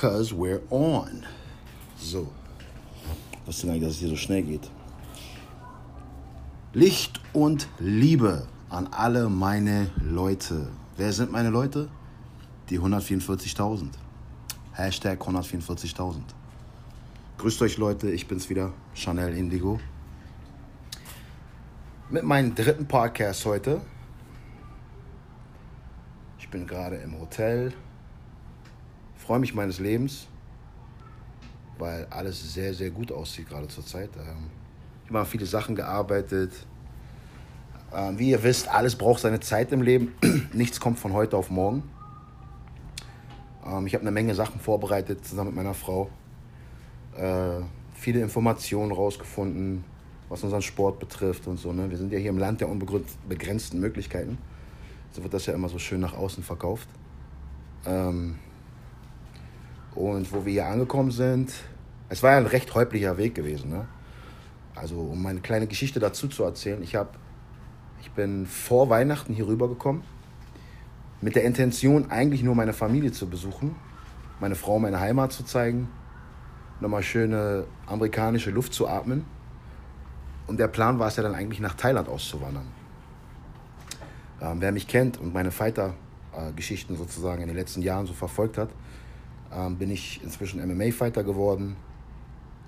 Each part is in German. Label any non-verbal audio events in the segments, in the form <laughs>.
Cause we're on. So. Wusste gar nicht, dass es hier so schnell geht. Licht und Liebe an alle meine Leute. Wer sind meine Leute? Die 144.000. Hashtag 144.000. Grüßt euch Leute, ich bin's wieder, Chanel Indigo. Mit meinem dritten Podcast heute. Ich bin gerade im Hotel, freue mich meines Lebens, weil alles sehr, sehr gut aussieht gerade zur Zeit. Ähm, ich habe an viele Sachen gearbeitet. Ähm, wie ihr wisst, alles braucht seine Zeit im Leben. <clears throat> Nichts kommt von heute auf morgen. Ähm, ich habe eine Menge Sachen vorbereitet zusammen mit meiner Frau. Äh, viele Informationen rausgefunden, was unseren Sport betrifft und so. Ne? Wir sind ja hier im Land der unbegrenzten Möglichkeiten. So wird das ja immer so schön nach außen verkauft. Ähm, und wo wir hier angekommen sind, es war ja ein recht häuplicher Weg gewesen. Ne? Also um meine kleine Geschichte dazu zu erzählen, ich, hab, ich bin vor Weihnachten hier rübergekommen mit der Intention, eigentlich nur meine Familie zu besuchen, meine Frau, meine Heimat zu zeigen, nochmal schöne amerikanische Luft zu atmen. Und der Plan war es ja dann eigentlich nach Thailand auszuwandern. Ähm, wer mich kennt und meine Fighter-Geschichten sozusagen in den letzten Jahren so verfolgt hat, ähm, bin ich inzwischen MMA-Fighter geworden,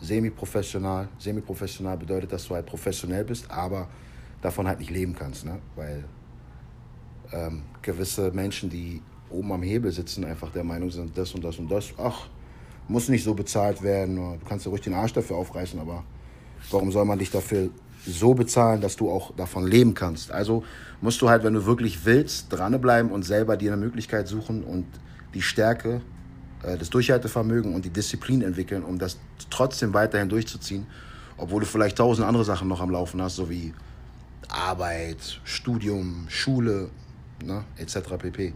semi-professional. Semi-professional bedeutet, dass du halt professionell bist, aber davon halt nicht leben kannst, ne? weil ähm, gewisse Menschen, die oben am Hebel sitzen, einfach der Meinung sind, das und das und das, ach, muss nicht so bezahlt werden, du kannst ja ruhig den Arsch dafür aufreißen, aber warum soll man dich dafür so bezahlen, dass du auch davon leben kannst? Also musst du halt, wenn du wirklich willst, dranbleiben und selber dir eine Möglichkeit suchen und die Stärke das Durchhaltevermögen und die Disziplin entwickeln, um das trotzdem weiterhin durchzuziehen, obwohl du vielleicht tausend andere Sachen noch am Laufen hast, so wie Arbeit, Studium, Schule, ne, etc. pp.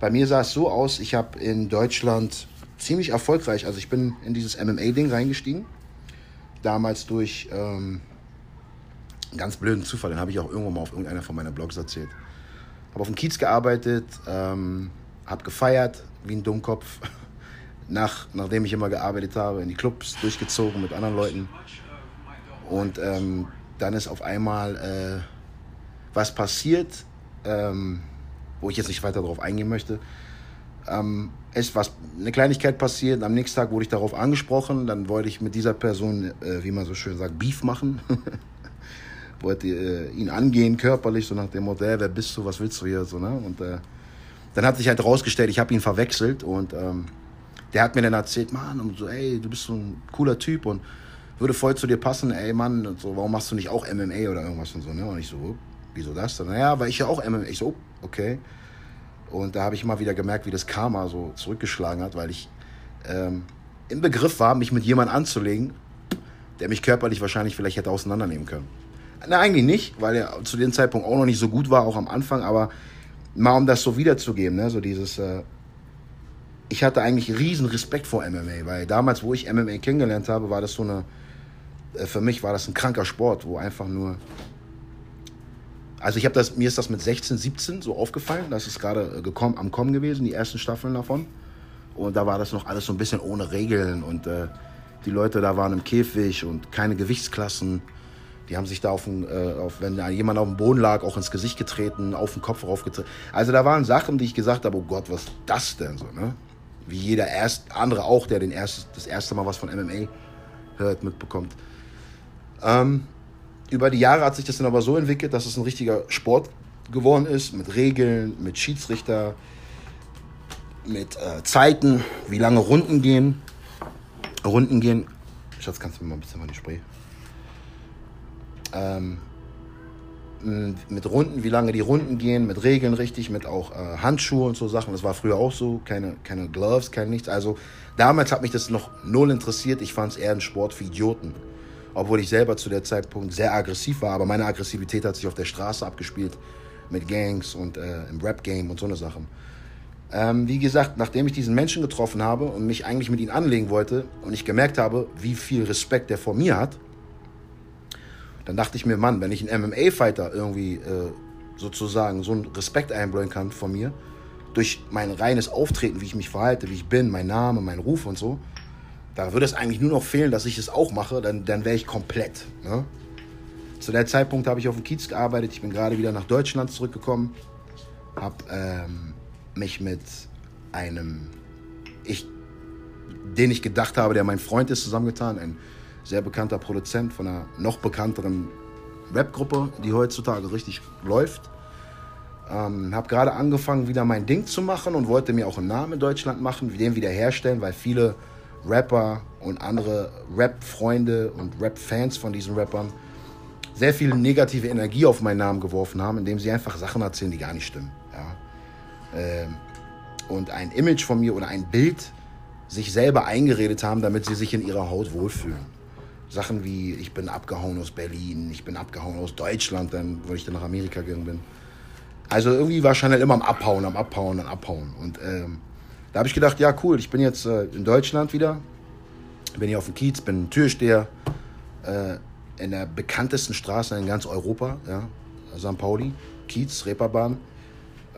Bei mir sah es so aus, ich habe in Deutschland ziemlich erfolgreich, also ich bin in dieses MMA-Ding reingestiegen, damals durch ähm, einen ganz blöden Zufall, den habe ich auch irgendwo mal auf irgendeiner von meinen Blogs erzählt. Habe auf dem Kiez gearbeitet, ähm, habe gefeiert wie ein Dummkopf, <laughs> nach, nachdem ich immer gearbeitet habe, in die Clubs durchgezogen mit anderen Leuten. Und ähm, dann ist auf einmal äh, was passiert, ähm, wo ich jetzt nicht weiter darauf eingehen möchte. Ähm, ist was, eine Kleinigkeit passiert, am nächsten Tag wurde ich darauf angesprochen, dann wollte ich mit dieser Person, äh, wie man so schön sagt, Beef machen. <laughs> wollte äh, ihn angehen körperlich, so nach dem Motto, wer bist du, was willst du hier, so, ne? Und äh, dann hat sich halt rausgestellt, ich habe ihn verwechselt und ähm, der hat mir dann erzählt, Mann, und so, ey, du bist so ein cooler Typ und würde voll zu dir passen, ey, Mann, und so, warum machst du nicht auch MMA oder irgendwas und so, ne? Und ich so, wieso das? Dann, naja, weil ich ja auch MMA, ich so, okay. Und da habe ich mal wieder gemerkt, wie das Karma so zurückgeschlagen hat, weil ich ähm, im Begriff war, mich mit jemandem anzulegen, der mich körperlich wahrscheinlich vielleicht hätte auseinandernehmen können. Na, eigentlich nicht, weil er zu dem Zeitpunkt auch noch nicht so gut war, auch am Anfang, aber mal um das so wiederzugeben, ne? so dieses, äh, ich hatte eigentlich riesen Respekt vor MMA, weil damals, wo ich MMA kennengelernt habe, war das so eine, äh, für mich war das ein kranker Sport, wo einfach nur, also ich habe das, mir ist das mit 16, 17 so aufgefallen, das ist gerade äh, gekommen, am Kommen gewesen, die ersten Staffeln davon. Und da war das noch alles so ein bisschen ohne Regeln und äh, die Leute da waren im Käfig und keine Gewichtsklassen. Die haben sich da auf, den, äh, auf wenn jemand auf dem Boden lag, auch ins Gesicht getreten, auf den Kopf raufgetreten. Also da waren Sachen, die ich gesagt habe, oh Gott, was ist das denn so, ne? Wie jeder erst, andere auch, der den erst, das erste Mal was von MMA hört, mitbekommt. Ähm, über die Jahre hat sich das dann aber so entwickelt, dass es ein richtiger Sport geworden ist, mit Regeln, mit Schiedsrichter, mit äh, Zeiten, wie lange Runden gehen. Runden gehen. Schatz, kannst du mir mal ein bisschen mal die Spray? Ähm, mit Runden, wie lange die Runden gehen, mit Regeln richtig, mit auch äh, Handschuhe und so Sachen. Das war früher auch so, keine, keine Gloves, kein nichts. Also damals hat mich das noch null interessiert. Ich fand es eher ein Sport für Idioten. Obwohl ich selber zu der Zeitpunkt sehr aggressiv war, aber meine Aggressivität hat sich auf der Straße abgespielt mit Gangs und äh, im Rap-Game und so eine Sachen. Ähm, wie gesagt, nachdem ich diesen Menschen getroffen habe und mich eigentlich mit ihm anlegen wollte und ich gemerkt habe, wie viel Respekt der vor mir hat, dann dachte ich mir, Mann, wenn ich einen MMA-Fighter irgendwie äh, sozusagen so einen Respekt einbläuen kann von mir durch mein reines Auftreten, wie ich mich verhalte, wie ich bin, mein Name, mein Ruf und so, da würde es eigentlich nur noch fehlen, dass ich es auch mache, dann, dann wäre ich komplett. Ne? Zu der Zeitpunkt habe ich auf dem Kiez gearbeitet, ich bin gerade wieder nach Deutschland zurückgekommen, habe ähm, mich mit einem, ich, den ich gedacht habe, der mein Freund ist, zusammengetan, ein sehr bekannter Produzent von einer noch bekannteren Rap-Gruppe, die heutzutage richtig läuft. Ähm, habe gerade angefangen, wieder mein Ding zu machen und wollte mir auch einen Namen in Deutschland machen, den wieder herstellen, weil viele Rapper und andere Rap-Freunde und Rap-Fans von diesen Rappern sehr viel negative Energie auf meinen Namen geworfen haben, indem sie einfach Sachen erzählen, die gar nicht stimmen. Ja. Ähm, und ein Image von mir oder ein Bild sich selber eingeredet haben, damit sie sich in ihrer Haut wohlfühlen. Sachen wie, ich bin abgehauen aus Berlin, ich bin abgehauen aus Deutschland, dann, weil ich dann nach Amerika gegangen bin. Also irgendwie war Chanel immer am Abhauen, am Abhauen, am Abhauen. Und ähm, da habe ich gedacht, ja cool, ich bin jetzt äh, in Deutschland wieder, bin hier auf dem Kiez, bin Türsteher äh, in der bekanntesten Straße in ganz Europa, ja, St. Pauli, Kiez, Reeperbahn.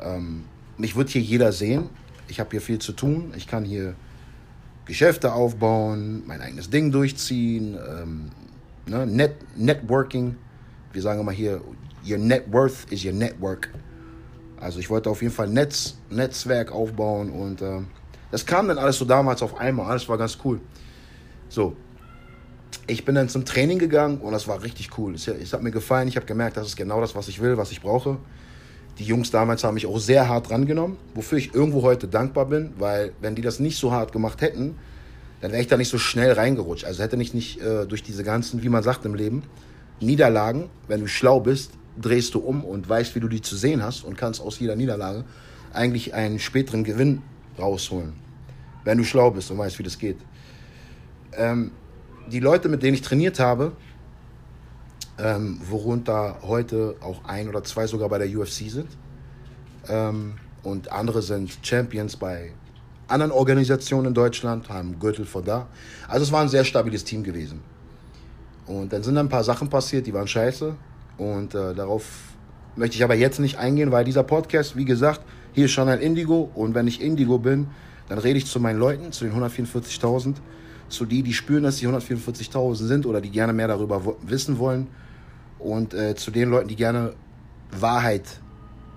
Ähm, mich wird hier jeder sehen. Ich habe hier viel zu tun. Ich kann hier Geschäfte aufbauen, mein eigenes Ding durchziehen, ähm, ne? Net Networking. Wir sagen immer hier, your net worth is your network. Also ich wollte auf jeden Fall Netz, Netzwerk aufbauen und äh, das kam dann alles so damals auf einmal. Alles war ganz cool. So, ich bin dann zum Training gegangen und das war richtig cool. Es, es hat mir gefallen. Ich habe gemerkt, das ist genau das, was ich will, was ich brauche. Die Jungs damals haben mich auch sehr hart drangenommen, wofür ich irgendwo heute dankbar bin, weil wenn die das nicht so hart gemacht hätten, dann wäre ich da nicht so schnell reingerutscht. Also hätte ich nicht äh, durch diese ganzen, wie man sagt im Leben, Niederlagen, wenn du schlau bist, drehst du um und weißt, wie du die zu sehen hast und kannst aus jeder Niederlage eigentlich einen späteren Gewinn rausholen. Wenn du schlau bist und weißt, wie das geht. Ähm, die Leute, mit denen ich trainiert habe, ähm, worunter heute auch ein oder zwei sogar bei der UFC sind, ähm, und andere sind Champions bei anderen Organisationen in Deutschland, haben Gürtel vor da. Also es war ein sehr stabiles Team gewesen. Und dann sind ein paar Sachen passiert, die waren scheiße. Und äh, darauf möchte ich aber jetzt nicht eingehen, weil dieser Podcast, wie gesagt, hier ist schon ein Indigo. Und wenn ich Indigo bin, dann rede ich zu meinen Leuten, zu den 144.000, zu die, die spüren, dass die 144.000 sind oder die gerne mehr darüber wissen wollen. Und äh, zu den Leuten, die gerne Wahrheit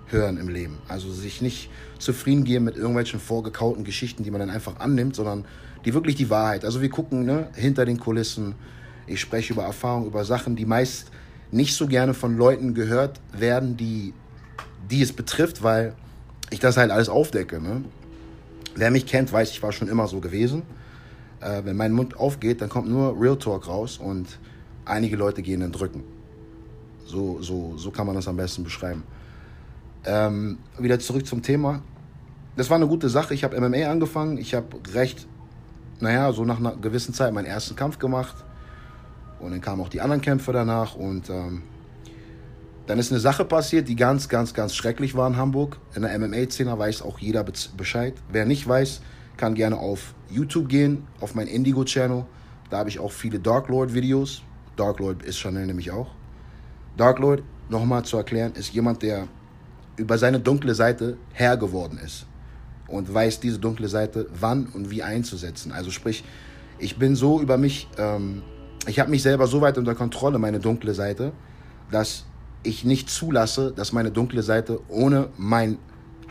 hören im Leben. Also sich nicht zufrieden geben mit irgendwelchen vorgekauten Geschichten, die man dann einfach annimmt, sondern die wirklich die Wahrheit. Also wir gucken ne, hinter den Kulissen. Ich spreche über Erfahrungen, über Sachen, die meist nicht so gerne von Leuten gehört werden, die, die es betrifft, weil ich das halt alles aufdecke. Ne? Wer mich kennt, weiß, ich war schon immer so gewesen. Äh, wenn mein Mund aufgeht, dann kommt nur Real Talk raus und einige Leute gehen in Drücken. So, so, so kann man das am besten beschreiben. Ähm, wieder zurück zum Thema. Das war eine gute Sache. Ich habe MMA angefangen. Ich habe recht, naja, so nach einer gewissen Zeit meinen ersten Kampf gemacht. Und dann kamen auch die anderen Kämpfe danach. Und ähm, dann ist eine Sache passiert, die ganz, ganz, ganz schrecklich war in Hamburg. In der MMA-Szene weiß auch jeder Bescheid. Wer nicht weiß, kann gerne auf YouTube gehen, auf mein Indigo-Channel. Da habe ich auch viele Dark Lord-Videos. Dark Lord ist Chanel nämlich auch. Dark Lord, nochmal zu erklären, ist jemand, der über seine dunkle Seite Herr geworden ist und weiß diese dunkle Seite wann und wie einzusetzen. Also sprich, ich bin so über mich ähm, ich habe mich selber so weit unter Kontrolle, meine dunkle Seite, dass ich nicht zulasse, dass meine dunkle Seite ohne mein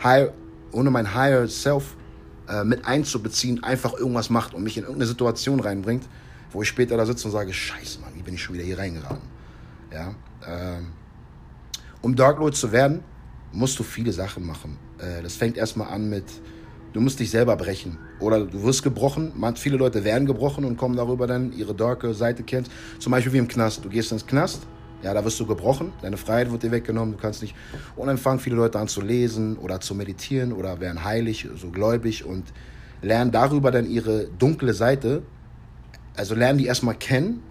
High, ohne mein Higher Self äh, mit einzubeziehen, einfach irgendwas macht und mich in irgendeine Situation reinbringt, wo ich später da sitze und sage, scheiße, Mann, wie bin ich schon wieder hier reingeraten? Ja, ähm, um Dark Lord zu werden, musst du viele Sachen machen. Äh, das fängt erstmal an mit Du musst dich selber brechen. Oder du wirst gebrochen. Viele Leute werden gebrochen und kommen darüber dann ihre darke Seite kennen. Zum Beispiel wie im Knast. Du gehst ins Knast, ja, da wirst du gebrochen. Deine Freiheit wird dir weggenommen. Du kannst nicht. Und dann fangen viele Leute an zu lesen oder zu meditieren oder werden heilig, so gläubig und lernen darüber dann ihre dunkle Seite. Also lernen die erstmal kennen,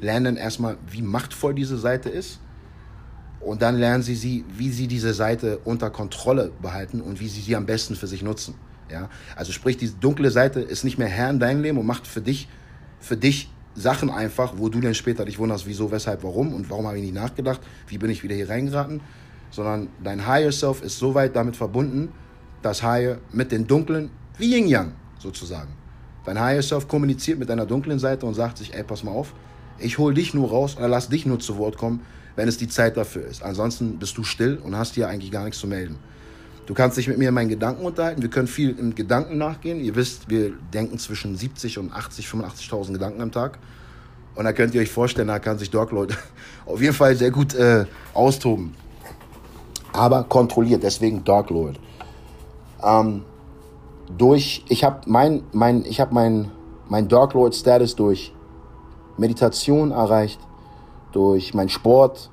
lernen erstmal, wie machtvoll diese Seite ist. Und dann lernen sie, sie, wie sie diese Seite unter Kontrolle behalten und wie sie sie am besten für sich nutzen. Ja? Also sprich, die dunkle Seite ist nicht mehr Herr in deinem Leben und macht für dich, für dich Sachen einfach, wo du dann später dich wunderst, wieso, weshalb, warum und warum habe ich nicht nachgedacht, wie bin ich wieder hier reingeraten, sondern dein Higher Self ist so weit damit verbunden, dass Haie mit den dunklen, wie Yin Yang sozusagen. Dein Higher Self kommuniziert mit deiner dunklen Seite und sagt sich, ey, pass mal auf, ich hol dich nur raus oder lass dich nur zu Wort kommen, wenn es die Zeit dafür ist. Ansonsten bist du still und hast hier eigentlich gar nichts zu melden. Du kannst dich mit mir in meinen Gedanken unterhalten. Wir können viel im Gedanken nachgehen. Ihr wisst, wir denken zwischen 70 und 80, 85.000 Gedanken am Tag. Und da könnt ihr euch vorstellen, da kann sich Dark Lord <laughs> auf jeden Fall sehr gut äh, austoben. Aber kontrolliert, deswegen Dark Lord. Ähm, durch, ich habe mein, mein, ich habe mein, mein Dark Lord Status durch Meditation erreicht, durch meinen Sport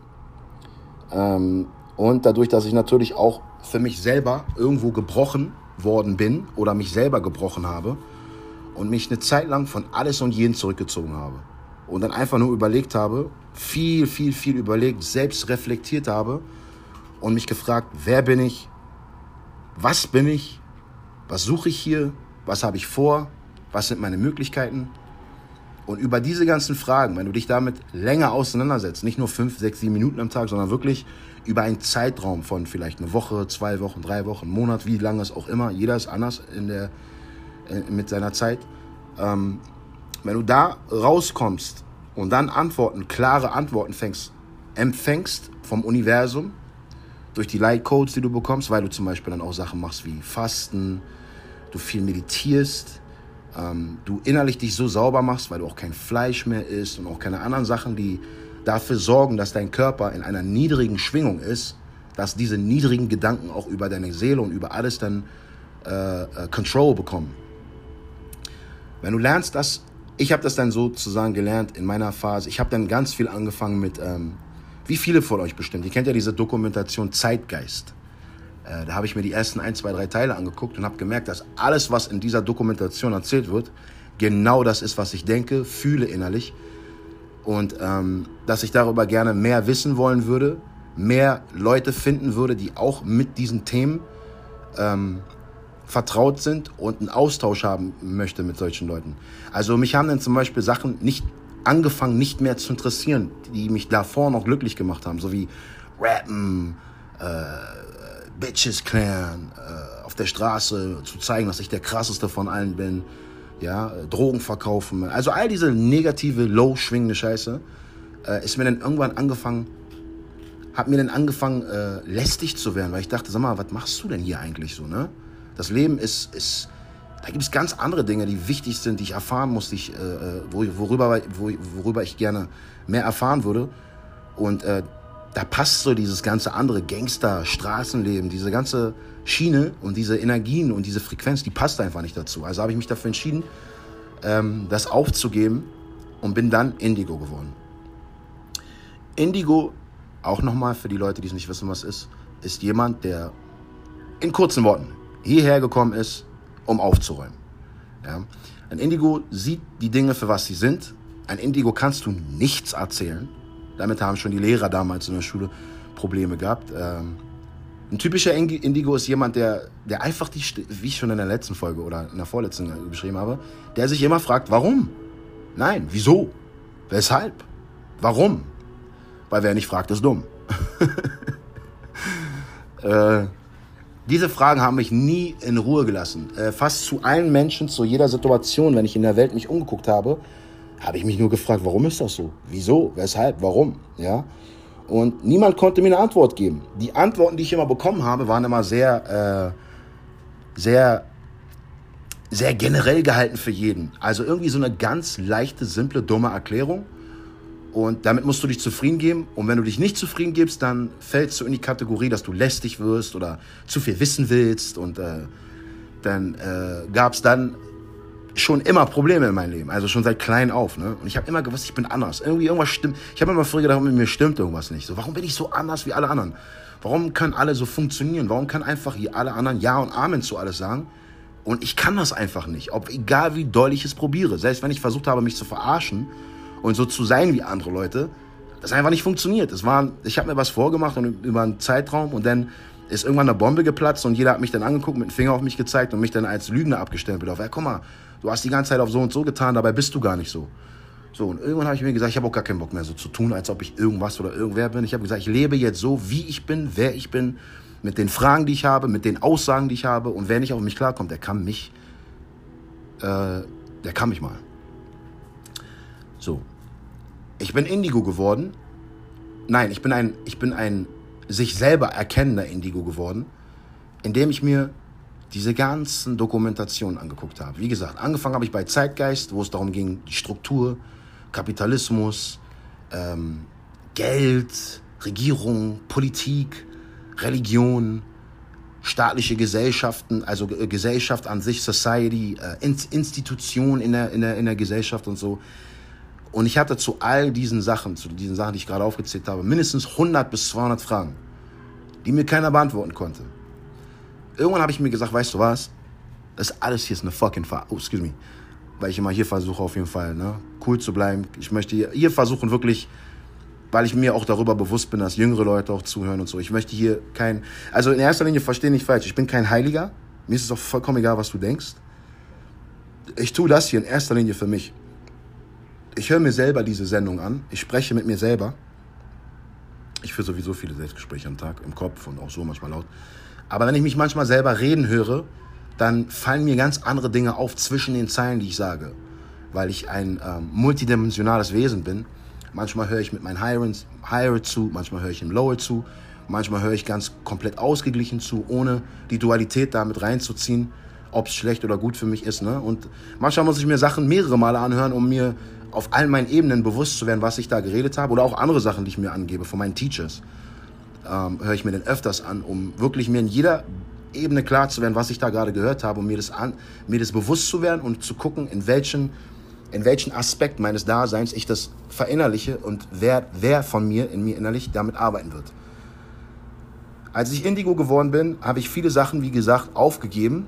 ähm, und dadurch, dass ich natürlich auch für mich selber irgendwo gebrochen worden bin oder mich selber gebrochen habe und mich eine Zeit lang von alles und jeden zurückgezogen habe und dann einfach nur überlegt habe, viel, viel, viel überlegt, selbst reflektiert habe und mich gefragt, wer bin ich, was bin ich was suche ich hier? Was habe ich vor? Was sind meine Möglichkeiten? Und über diese ganzen Fragen, wenn du dich damit länger auseinandersetzt, nicht nur fünf, sechs, sieben Minuten am Tag, sondern wirklich über einen Zeitraum von vielleicht eine Woche, zwei Wochen, drei Wochen, einen Monat, wie lange es auch immer, jeder ist anders in der, äh, mit seiner Zeit. Ähm, wenn du da rauskommst und dann Antworten, klare Antworten fängst, empfängst vom Universum, durch die Light Codes, die du bekommst, weil du zum Beispiel dann auch Sachen machst wie Fasten, du viel meditierst, ähm, du innerlich dich so sauber machst, weil du auch kein Fleisch mehr isst und auch keine anderen Sachen, die dafür sorgen, dass dein Körper in einer niedrigen Schwingung ist, dass diese niedrigen Gedanken auch über deine Seele und über alles dann äh, äh, Control bekommen. Wenn du lernst das, ich habe das dann sozusagen gelernt in meiner Phase, ich habe dann ganz viel angefangen mit ähm, wie viele von euch bestimmt. Ihr kennt ja diese Dokumentation Zeitgeist. Äh, da habe ich mir die ersten ein, zwei, drei Teile angeguckt und habe gemerkt, dass alles, was in dieser Dokumentation erzählt wird, genau das ist, was ich denke, fühle innerlich. Und ähm, dass ich darüber gerne mehr wissen wollen würde, mehr Leute finden würde, die auch mit diesen Themen ähm, vertraut sind und einen Austausch haben möchte mit solchen Leuten. Also mich haben dann zum Beispiel Sachen nicht angefangen, nicht mehr zu interessieren, die mich davor noch glücklich gemacht haben, so wie Rappen, äh, Bitches klären, äh, auf der Straße zu zeigen, dass ich der krasseste von allen bin, ja, Drogen verkaufen, also all diese negative, low schwingende Scheiße, äh, ist mir dann irgendwann angefangen, hat mir dann angefangen, äh, lästig zu werden, weil ich dachte, sag mal, was machst du denn hier eigentlich so, ne? Das Leben ist, ist da gibt es ganz andere Dinge, die wichtig sind, die ich erfahren muss, die ich, äh, äh worüber, worüber ich gerne mehr erfahren würde. Und äh, da passt so dieses ganze andere Gangster, Straßenleben, diese ganze Schiene und diese Energien und diese Frequenz, die passt einfach nicht dazu. Also habe ich mich dafür entschieden, ähm, das aufzugeben und bin dann Indigo geworden. Indigo, auch nochmal für die Leute, die es nicht wissen, was ist, ist jemand, der in kurzen Worten hierher gekommen ist, um aufzuräumen. Ja? Ein Indigo sieht die Dinge für was sie sind. Ein Indigo kannst du nichts erzählen. Damit haben schon die Lehrer damals in der Schule Probleme gehabt. Ähm, ein typischer Indigo ist jemand, der, der einfach, die, wie ich schon in der letzten Folge oder in der vorletzten beschrieben habe, der sich immer fragt, warum? Nein, wieso? Weshalb? Warum? Weil wer nicht fragt, ist dumm. <laughs> äh, diese Fragen haben mich nie in Ruhe gelassen. Äh, fast zu allen Menschen, zu jeder Situation, wenn ich in der Welt mich umgeguckt habe, habe ich mich nur gefragt, warum ist das so? Wieso? Weshalb? Warum? Ja. Und niemand konnte mir eine Antwort geben. Die Antworten, die ich immer bekommen habe, waren immer sehr, äh, sehr, sehr generell gehalten für jeden. Also irgendwie so eine ganz leichte, simple, dumme Erklärung. Und damit musst du dich zufrieden geben. Und wenn du dich nicht zufrieden gibst, dann fällst du in die Kategorie, dass du lästig wirst oder zu viel wissen willst. Und äh, dann äh, gab es dann schon immer Probleme in meinem Leben. Also schon seit klein auf. Ne? Und ich habe immer gewusst, ich bin anders. Irgendwie irgendwas stimmt. Ich habe immer früher gedacht, mit mir stimmt irgendwas nicht. So, warum bin ich so anders wie alle anderen? Warum können alle so funktionieren? Warum können einfach hier alle anderen Ja und Amen zu alles sagen? Und ich kann das einfach nicht. Ob, egal wie doll ich es probiere. Selbst wenn ich versucht habe, mich zu verarschen und so zu sein wie andere Leute, das einfach nicht funktioniert. Es war, ich habe mir was vorgemacht und über einen Zeitraum und dann ist irgendwann eine Bombe geplatzt und jeder hat mich dann angeguckt, mit dem Finger auf mich gezeigt und mich dann als Lügner abgestempelt. Auf, ja, guck mal, du hast die ganze Zeit auf so und so getan, dabei bist du gar nicht so. So, und irgendwann habe ich mir gesagt, ich habe auch gar keinen Bock mehr so zu tun, als ob ich irgendwas oder irgendwer bin. Ich habe gesagt, ich lebe jetzt so, wie ich bin, wer ich bin. mit den Fragen, die ich habe, mit den Aussagen, die ich habe. Und wer nicht auf mich klarkommt, der kann mich, äh, der kann mich mal. So. Ich bin Indigo geworden. Nein, ich bin ein, ich bin ein sich selber erkennender Indigo geworden, indem ich mir diese ganzen Dokumentationen angeguckt habe. Wie gesagt, angefangen habe ich bei Zeitgeist, wo es darum ging, die Struktur, Kapitalismus, ähm, Geld, Regierung, Politik, Religion, staatliche Gesellschaften, also Gesellschaft an sich, Society, äh, Institution in der, in, der, in der Gesellschaft und so. Und ich hatte zu all diesen Sachen, zu diesen Sachen, die ich gerade aufgezählt habe, mindestens 100 bis 200 Fragen, die mir keiner beantworten konnte. Irgendwann habe ich mir gesagt, weißt du was? Das alles hier ist eine fucking Ver oh, excuse me. Weil ich immer hier versuche auf jeden Fall, ne, cool zu bleiben. Ich möchte hier, hier versuchen wirklich, weil ich mir auch darüber bewusst bin, dass jüngere Leute auch zuhören und so. Ich möchte hier kein, also in erster Linie verstehe nicht falsch. Ich bin kein Heiliger. Mir ist es auch vollkommen egal, was du denkst. Ich tue das hier in erster Linie für mich ich höre mir selber diese Sendung an, ich spreche mit mir selber. Ich führe sowieso viele Selbstgespräche am Tag, im Kopf und auch so manchmal laut. Aber wenn ich mich manchmal selber reden höre, dann fallen mir ganz andere Dinge auf zwischen den Zeilen, die ich sage. Weil ich ein ähm, multidimensionales Wesen bin. Manchmal höre ich mit meinen Higher, Higher zu, manchmal höre ich im Lower zu, manchmal höre ich ganz komplett ausgeglichen zu, ohne die Dualität damit reinzuziehen, ob es schlecht oder gut für mich ist. Ne? Und manchmal muss ich mir Sachen mehrere Male anhören, um mir auf allen meinen Ebenen bewusst zu werden, was ich da geredet habe oder auch andere Sachen, die ich mir angebe von meinen Teachers, ähm, höre ich mir den öfters an, um wirklich mir in jeder Ebene klar zu werden, was ich da gerade gehört habe, um mir das, an, mir das bewusst zu werden und zu gucken, in welchen, in welchen Aspekt meines Daseins ich das verinnerliche und wer, wer von mir in mir innerlich damit arbeiten wird. Als ich Indigo geworden bin, habe ich viele Sachen, wie gesagt, aufgegeben.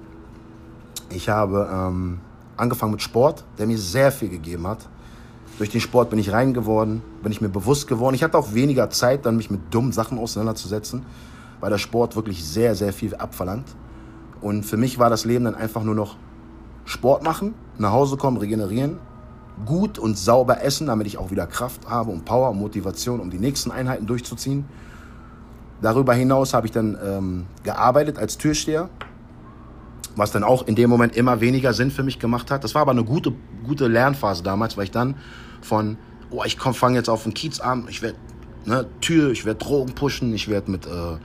Ich habe ähm, angefangen mit Sport, der mir sehr viel gegeben hat. Durch den Sport bin ich rein geworden, bin ich mir bewusst geworden. Ich hatte auch weniger Zeit, dann mich mit dummen Sachen auseinanderzusetzen, weil der Sport wirklich sehr, sehr viel abverlangt. Und für mich war das Leben dann einfach nur noch Sport machen, nach Hause kommen, regenerieren, gut und sauber essen, damit ich auch wieder Kraft habe und Power und Motivation, um die nächsten Einheiten durchzuziehen. Darüber hinaus habe ich dann ähm, gearbeitet als Türsteher, was dann auch in dem Moment immer weniger Sinn für mich gemacht hat. Das war aber eine gute, gute Lernphase damals, weil ich dann von, oh, ich fange jetzt auf den Kiez an, ich werde ne, Tür, ich werde Drogen pushen, ich werde mit, äh,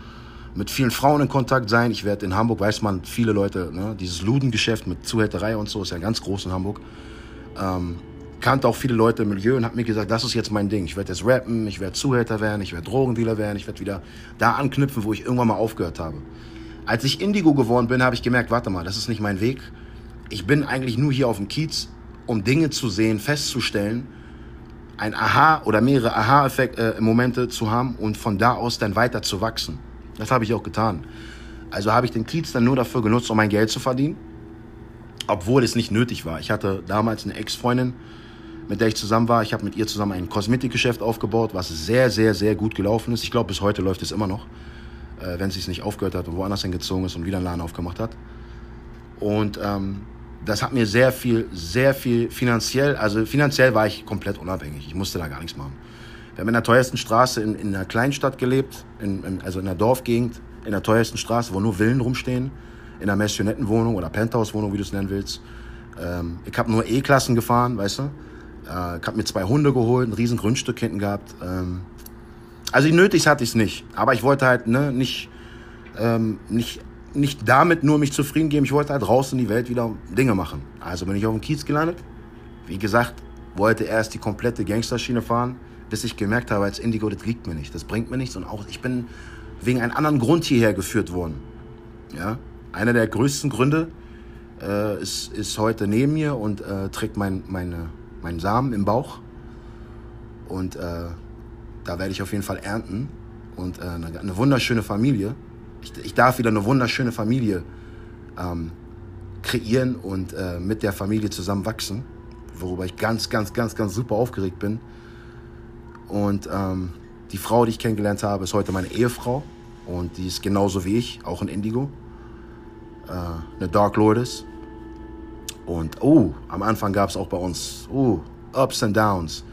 mit vielen Frauen in Kontakt sein, ich werde in Hamburg, weiß man, viele Leute, ne, dieses Ludengeschäft mit Zuhälterei und so ist ja ganz groß in Hamburg. Ähm, kannte auch viele Leute im Milieu und hat mir gesagt, das ist jetzt mein Ding. Ich werde jetzt rappen, ich werde Zuhälter werden, ich werde Drogendealer werden, ich werde wieder da anknüpfen, wo ich irgendwann mal aufgehört habe. Als ich Indigo geworden bin, habe ich gemerkt, warte mal, das ist nicht mein Weg. Ich bin eigentlich nur hier auf dem Kiez, um Dinge zu sehen, festzustellen, ein Aha oder mehrere Aha-Momente äh, zu haben und von da aus dann weiter zu wachsen. Das habe ich auch getan. Also habe ich den Kiez dann nur dafür genutzt, um mein Geld zu verdienen, obwohl es nicht nötig war. Ich hatte damals eine Ex-Freundin, mit der ich zusammen war. Ich habe mit ihr zusammen ein Kosmetikgeschäft aufgebaut, was sehr, sehr, sehr gut gelaufen ist. Ich glaube, bis heute läuft es immer noch, äh, wenn sie es nicht aufgehört hat und woanders hingezogen ist und wieder einen Laden aufgemacht hat. Und ähm, das hat mir sehr viel, sehr viel finanziell, also finanziell war ich komplett unabhängig. Ich musste da gar nichts machen. Wir haben in der teuersten Straße in, in einer Kleinstadt gelebt, in, in, also in einer Dorfgegend, in der teuersten Straße, wo nur Villen rumstehen, in einer Messionettenwohnung oder Penthouse-Wohnung, wie du es nennen willst. Ähm, ich habe nur E-Klassen gefahren, weißt du. Äh, ich habe mir zwei Hunde geholt, ein riesen Grundstück hinten gehabt. Ähm, also nötig hatte ich es nicht, aber ich wollte halt ne, nicht, ähm, nicht nicht damit nur mich zufrieden geben, ich wollte halt raus in die Welt wieder Dinge machen. Also bin ich auf dem Kiez gelandet. Wie gesagt, wollte erst die komplette Gangsterschiene fahren, bis ich gemerkt habe, als Indigo, das liegt mir nicht, das bringt mir nichts. Und auch ich bin wegen einem anderen Grund hierher geführt worden. Ja? Einer der größten Gründe äh, ist, ist heute neben mir und äh, trägt mein, meine, meinen Samen im Bauch. Und äh, da werde ich auf jeden Fall ernten. Und äh, eine, eine wunderschöne Familie ich, ich darf wieder eine wunderschöne Familie ähm, kreieren und äh, mit der Familie zusammen wachsen, worüber ich ganz, ganz, ganz, ganz super aufgeregt bin. Und ähm, die Frau, die ich kennengelernt habe, ist heute meine Ehefrau und die ist genauso wie ich, auch ein Indigo, äh, eine Dark Lordess. Und oh, am Anfang gab es auch bei uns oh, Ups and Downs,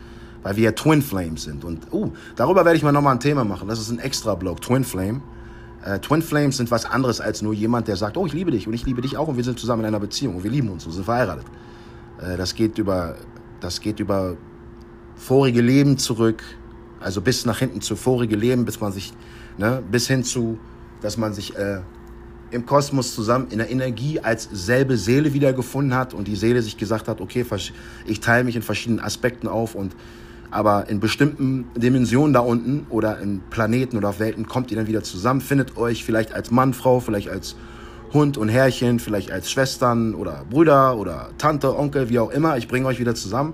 weil wir ja Twin Flames sind. Und oh, darüber werde ich mal nochmal ein Thema machen. Das ist ein extra Blog, Twin Flame. Äh, Twin Flames sind was anderes als nur jemand, der sagt, oh, ich liebe dich und ich liebe dich auch und wir sind zusammen in einer Beziehung und wir lieben uns und sind verheiratet. Äh, das geht über, das geht über vorige Leben zurück, also bis nach hinten zu vorige Leben, bis man sich, ne, bis hin zu, dass man sich äh, im Kosmos zusammen in der Energie als selbe Seele wiedergefunden hat und die Seele sich gesagt hat, okay, ich teile mich in verschiedenen Aspekten auf und aber in bestimmten Dimensionen da unten oder in Planeten oder auf Welten kommt ihr dann wieder zusammen, findet euch vielleicht als Mann, Frau, vielleicht als Hund und Herrchen, vielleicht als Schwestern oder Brüder oder Tante, Onkel, wie auch immer. Ich bringe euch wieder zusammen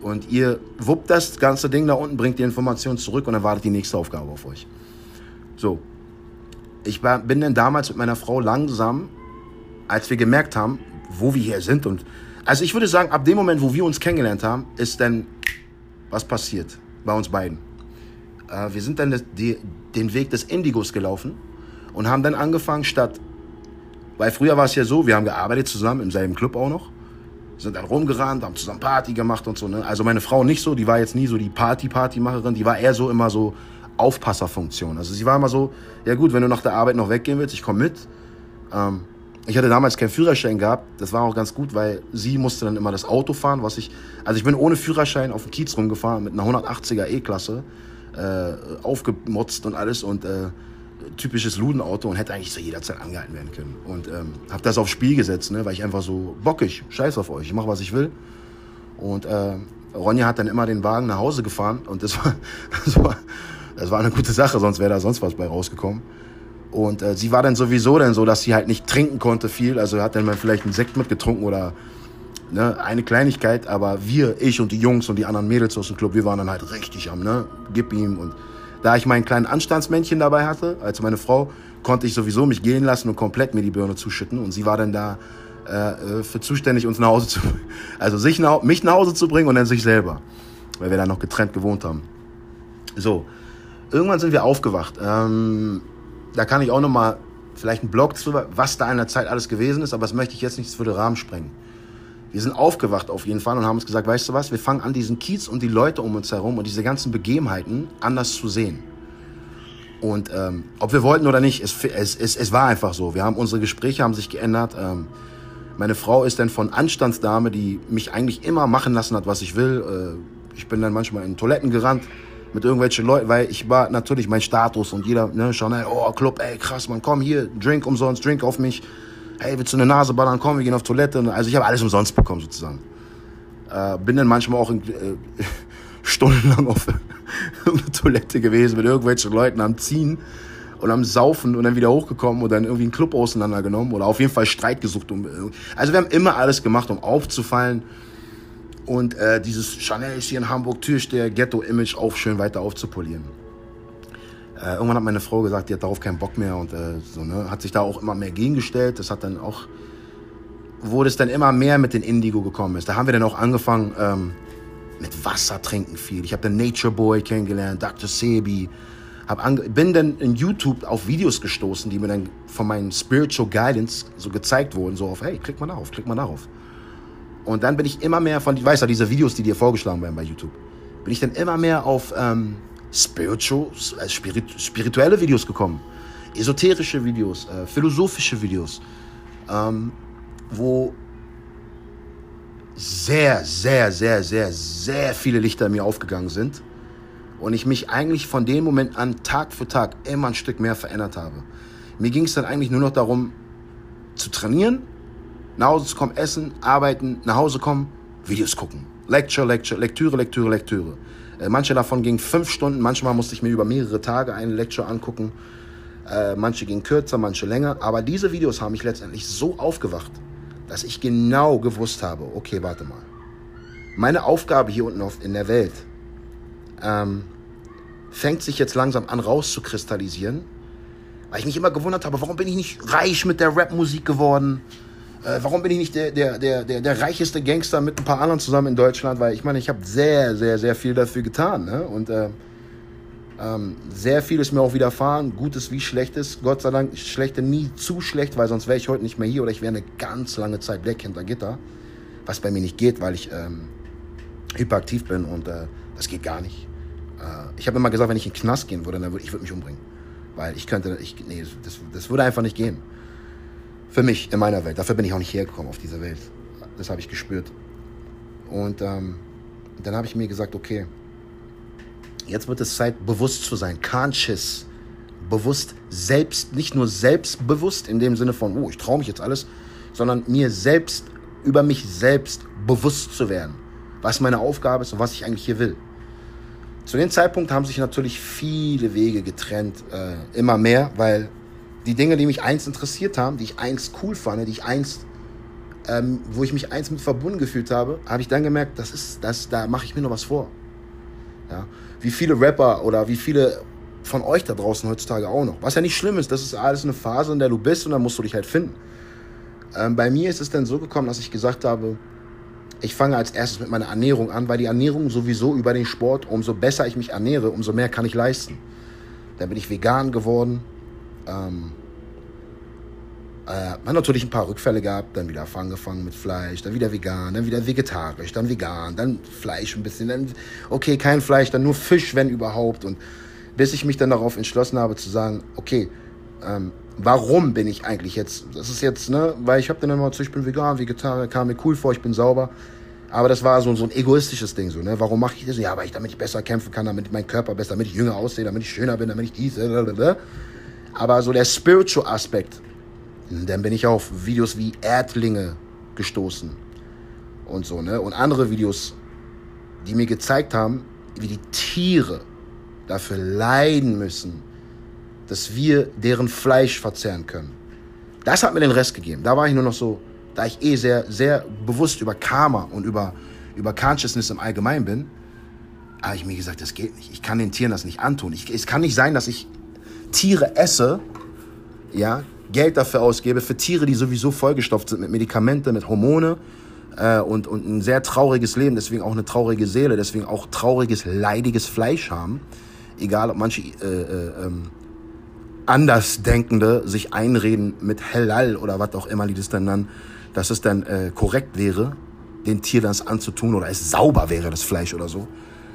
und ihr wuppt das ganze Ding da unten, bringt die Information zurück und dann wartet die nächste Aufgabe auf euch. So. Ich bin dann damals mit meiner Frau langsam, als wir gemerkt haben, wo wir hier sind und also ich würde sagen, ab dem Moment, wo wir uns kennengelernt haben, ist dann was passiert bei uns beiden. Äh, wir sind dann die, den Weg des Indigos gelaufen und haben dann angefangen, statt, weil früher war es ja so, wir haben gearbeitet zusammen im selben Club auch noch, sind dann rumgerannt, haben zusammen Party gemacht und so. Ne? Also meine Frau nicht so, die war jetzt nie so die Party-Party-Macherin, die war eher so immer so Aufpasserfunktion. Also sie war immer so, ja gut, wenn du nach der Arbeit noch weggehen willst, ich komme mit. Ähm, ich hatte damals keinen Führerschein gehabt. Das war auch ganz gut, weil sie musste dann immer das Auto fahren, was ich, also ich bin ohne Führerschein auf dem Kiez rumgefahren mit einer 180er E-Klasse, äh, aufgemotzt und alles und äh, typisches Ludenauto und hätte eigentlich zu jeder Zeit angehalten werden können. Und ähm, habe das aufs Spiel gesetzt, ne, weil ich einfach so bockig, scheiß auf euch, ich mache was ich will. Und äh, Ronja hat dann immer den Wagen nach Hause gefahren und das war, <laughs> das war, das war eine gute Sache, sonst wäre da sonst was bei rausgekommen. Und äh, sie war dann sowieso dann so, dass sie halt nicht trinken konnte viel. Also hat dann mal vielleicht einen Sekt mitgetrunken oder ne, eine Kleinigkeit. Aber wir, ich und die Jungs und die anderen Mädels aus dem Club, wir waren dann halt richtig am, ne, gib ihm. Und da ich meinen kleinen Anstandsmännchen dabei hatte, als meine Frau, konnte ich sowieso mich gehen lassen und komplett mir die Birne zuschütten. Und sie war dann da äh, für zuständig, uns nach Hause zu, <laughs> also sich nach, mich nach Hause zu bringen und dann sich selber, weil wir da noch getrennt gewohnt haben. So, irgendwann sind wir aufgewacht. Ähm, da kann ich auch noch mal vielleicht einen Blog drüber, was da in der Zeit alles gewesen ist, aber das möchte ich jetzt nicht für den Rahmen sprengen. Wir sind aufgewacht auf jeden Fall und haben uns gesagt, weißt du was, wir fangen an, diesen Kiez und die Leute um uns herum und diese ganzen Begebenheiten anders zu sehen. Und ähm, ob wir wollten oder nicht, es, es, es, es war einfach so. Wir haben unsere Gespräche haben sich geändert. Ähm, meine Frau ist dann von Anstandsdame, die mich eigentlich immer machen lassen hat, was ich will. Äh, ich bin dann manchmal in Toiletten gerannt mit irgendwelchen Leuten, weil ich war natürlich mein Status und jeder, ne, Chanel, oh, Club, ey, krass, man, komm hier, Drink umsonst, Drink auf mich. Hey, willst du eine Nase ballern? Komm, wir gehen auf Toilette. Also ich habe alles umsonst bekommen sozusagen. Äh, bin dann manchmal auch in, äh, <laughs> stundenlang auf <laughs> eine Toilette gewesen mit irgendwelchen Leuten am Ziehen und am Saufen und dann wieder hochgekommen und dann irgendwie einen Club auseinandergenommen oder auf jeden Fall Streit gesucht. Um, also wir haben immer alles gemacht, um aufzufallen und äh, dieses Chanel ist hier in Hamburg Türsteher Ghetto-Image auch schön weiter aufzupolieren. Äh, irgendwann hat meine Frau gesagt, die hat darauf keinen Bock mehr und äh, so, ne, hat sich da auch immer mehr gegengestellt. Das hat dann auch, wo es dann immer mehr mit den Indigo gekommen ist. Da haben wir dann auch angefangen ähm, mit Wasser trinken viel. Ich habe dann Nature Boy kennengelernt, Dr. Sebi. Bin dann in YouTube auf Videos gestoßen, die mir dann von meinen Spiritual Guidance so gezeigt wurden, so auf, hey, klick mal darauf, klick mal darauf. Und dann bin ich immer mehr von, ich weiß ja, diese Videos, die dir vorgeschlagen werden bei YouTube, bin ich dann immer mehr auf ähm, spiritual, äh, spirit, spirituelle Videos gekommen. Esoterische Videos, äh, philosophische Videos, ähm, wo sehr, sehr, sehr, sehr, sehr viele Lichter in mir aufgegangen sind. Und ich mich eigentlich von dem Moment an Tag für Tag immer ein Stück mehr verändert habe. Mir ging es dann eigentlich nur noch darum, zu trainieren nach Hause zu kommen, essen, arbeiten, nach Hause kommen, Videos gucken. Lecture, Lecture, Lektüre, Lektüre, Lektüre. Äh, manche davon gingen fünf Stunden, manchmal musste ich mir über mehrere Tage eine Lecture angucken. Äh, manche gingen kürzer, manche länger. Aber diese Videos haben mich letztendlich so aufgewacht, dass ich genau gewusst habe, okay, warte mal. Meine Aufgabe hier unten auf, in der Welt ähm, fängt sich jetzt langsam an rauszukristallisieren, weil ich mich immer gewundert habe, warum bin ich nicht reich mit der Rapmusik geworden? Äh, warum bin ich nicht der, der, der, der, der reicheste Gangster mit ein paar anderen zusammen in Deutschland? Weil ich meine, ich habe sehr, sehr, sehr viel dafür getan. Ne? Und äh, ähm, sehr viel ist mir auch widerfahren, Gutes wie Schlechtes. Gott sei Dank Schlechte nie zu schlecht, weil sonst wäre ich heute nicht mehr hier oder ich wäre eine ganz lange Zeit weg hinter Gitter. Was bei mir nicht geht, weil ich ähm, hyperaktiv bin und äh, das geht gar nicht. Äh, ich habe immer gesagt, wenn ich in den Knast gehen würde, dann würde ich würd mich umbringen. Weil ich könnte, ich, nee, das, das würde einfach nicht gehen. Für mich, in meiner Welt. Dafür bin ich auch nicht hergekommen auf dieser Welt. Das habe ich gespürt. Und ähm, dann habe ich mir gesagt, okay, jetzt wird es Zeit, bewusst zu sein, conscious, bewusst selbst, nicht nur selbstbewusst in dem Sinne von, oh, ich traue mich jetzt alles, sondern mir selbst, über mich selbst bewusst zu werden, was meine Aufgabe ist und was ich eigentlich hier will. Zu dem Zeitpunkt haben sich natürlich viele Wege getrennt, äh, immer mehr, weil die Dinge, die mich einst interessiert haben, die ich einst cool fand, die ich einst, ähm, wo ich mich einst mit verbunden gefühlt habe, habe ich dann gemerkt, das ist, das, da mache ich mir noch was vor. Ja? Wie viele Rapper oder wie viele von euch da draußen heutzutage auch noch. Was ja nicht schlimm ist, das ist alles eine Phase, in der du bist und dann musst du dich halt finden. Ähm, bei mir ist es dann so gekommen, dass ich gesagt habe, ich fange als erstes mit meiner Ernährung an, weil die Ernährung sowieso über den Sport, umso besser ich mich ernähre, umso mehr kann ich leisten. Dann bin ich vegan geworden. Ähm, äh, man natürlich ein paar Rückfälle gehabt, dann wieder angefangen mit Fleisch, dann wieder vegan, dann wieder vegetarisch, dann vegan, dann Fleisch ein bisschen, dann okay, kein Fleisch, dann nur Fisch, wenn überhaupt. Und bis ich mich dann darauf entschlossen habe zu sagen, okay, ähm, warum bin ich eigentlich jetzt, das ist jetzt, ne, weil ich habe dann immer, ich bin vegan, Vegetarier, kam mir cool vor, ich bin sauber. Aber das war so, so ein egoistisches Ding, so, ne? Warum mache ich das? Ja, weil ich, damit ich besser kämpfen kann, damit mein Körper besser, damit ich jünger aussehe, damit ich schöner bin, damit ich dies, blablabla. Aber so der spiritual Aspekt, dann bin ich auf Videos wie Erdlinge gestoßen und so, ne? Und andere Videos, die mir gezeigt haben, wie die Tiere dafür leiden müssen, dass wir deren Fleisch verzehren können. Das hat mir den Rest gegeben. Da war ich nur noch so, da ich eh sehr, sehr bewusst über Karma und über, über Consciousness im Allgemeinen bin, habe ich mir gesagt, das geht nicht. Ich kann den Tieren das nicht antun. Ich, es kann nicht sein, dass ich Tiere esse, ja, Geld dafür ausgebe, für Tiere, die sowieso vollgestopft sind mit Medikamenten, mit Hormone äh, und, und ein sehr trauriges Leben, deswegen auch eine traurige Seele, deswegen auch trauriges, leidiges Fleisch haben. Egal, ob manche äh, äh, ähm, Andersdenkende sich einreden mit Hellal oder was auch immer die das dann nennen, dass es dann äh, korrekt wäre, den Tier das anzutun oder es sauber wäre, das Fleisch oder so.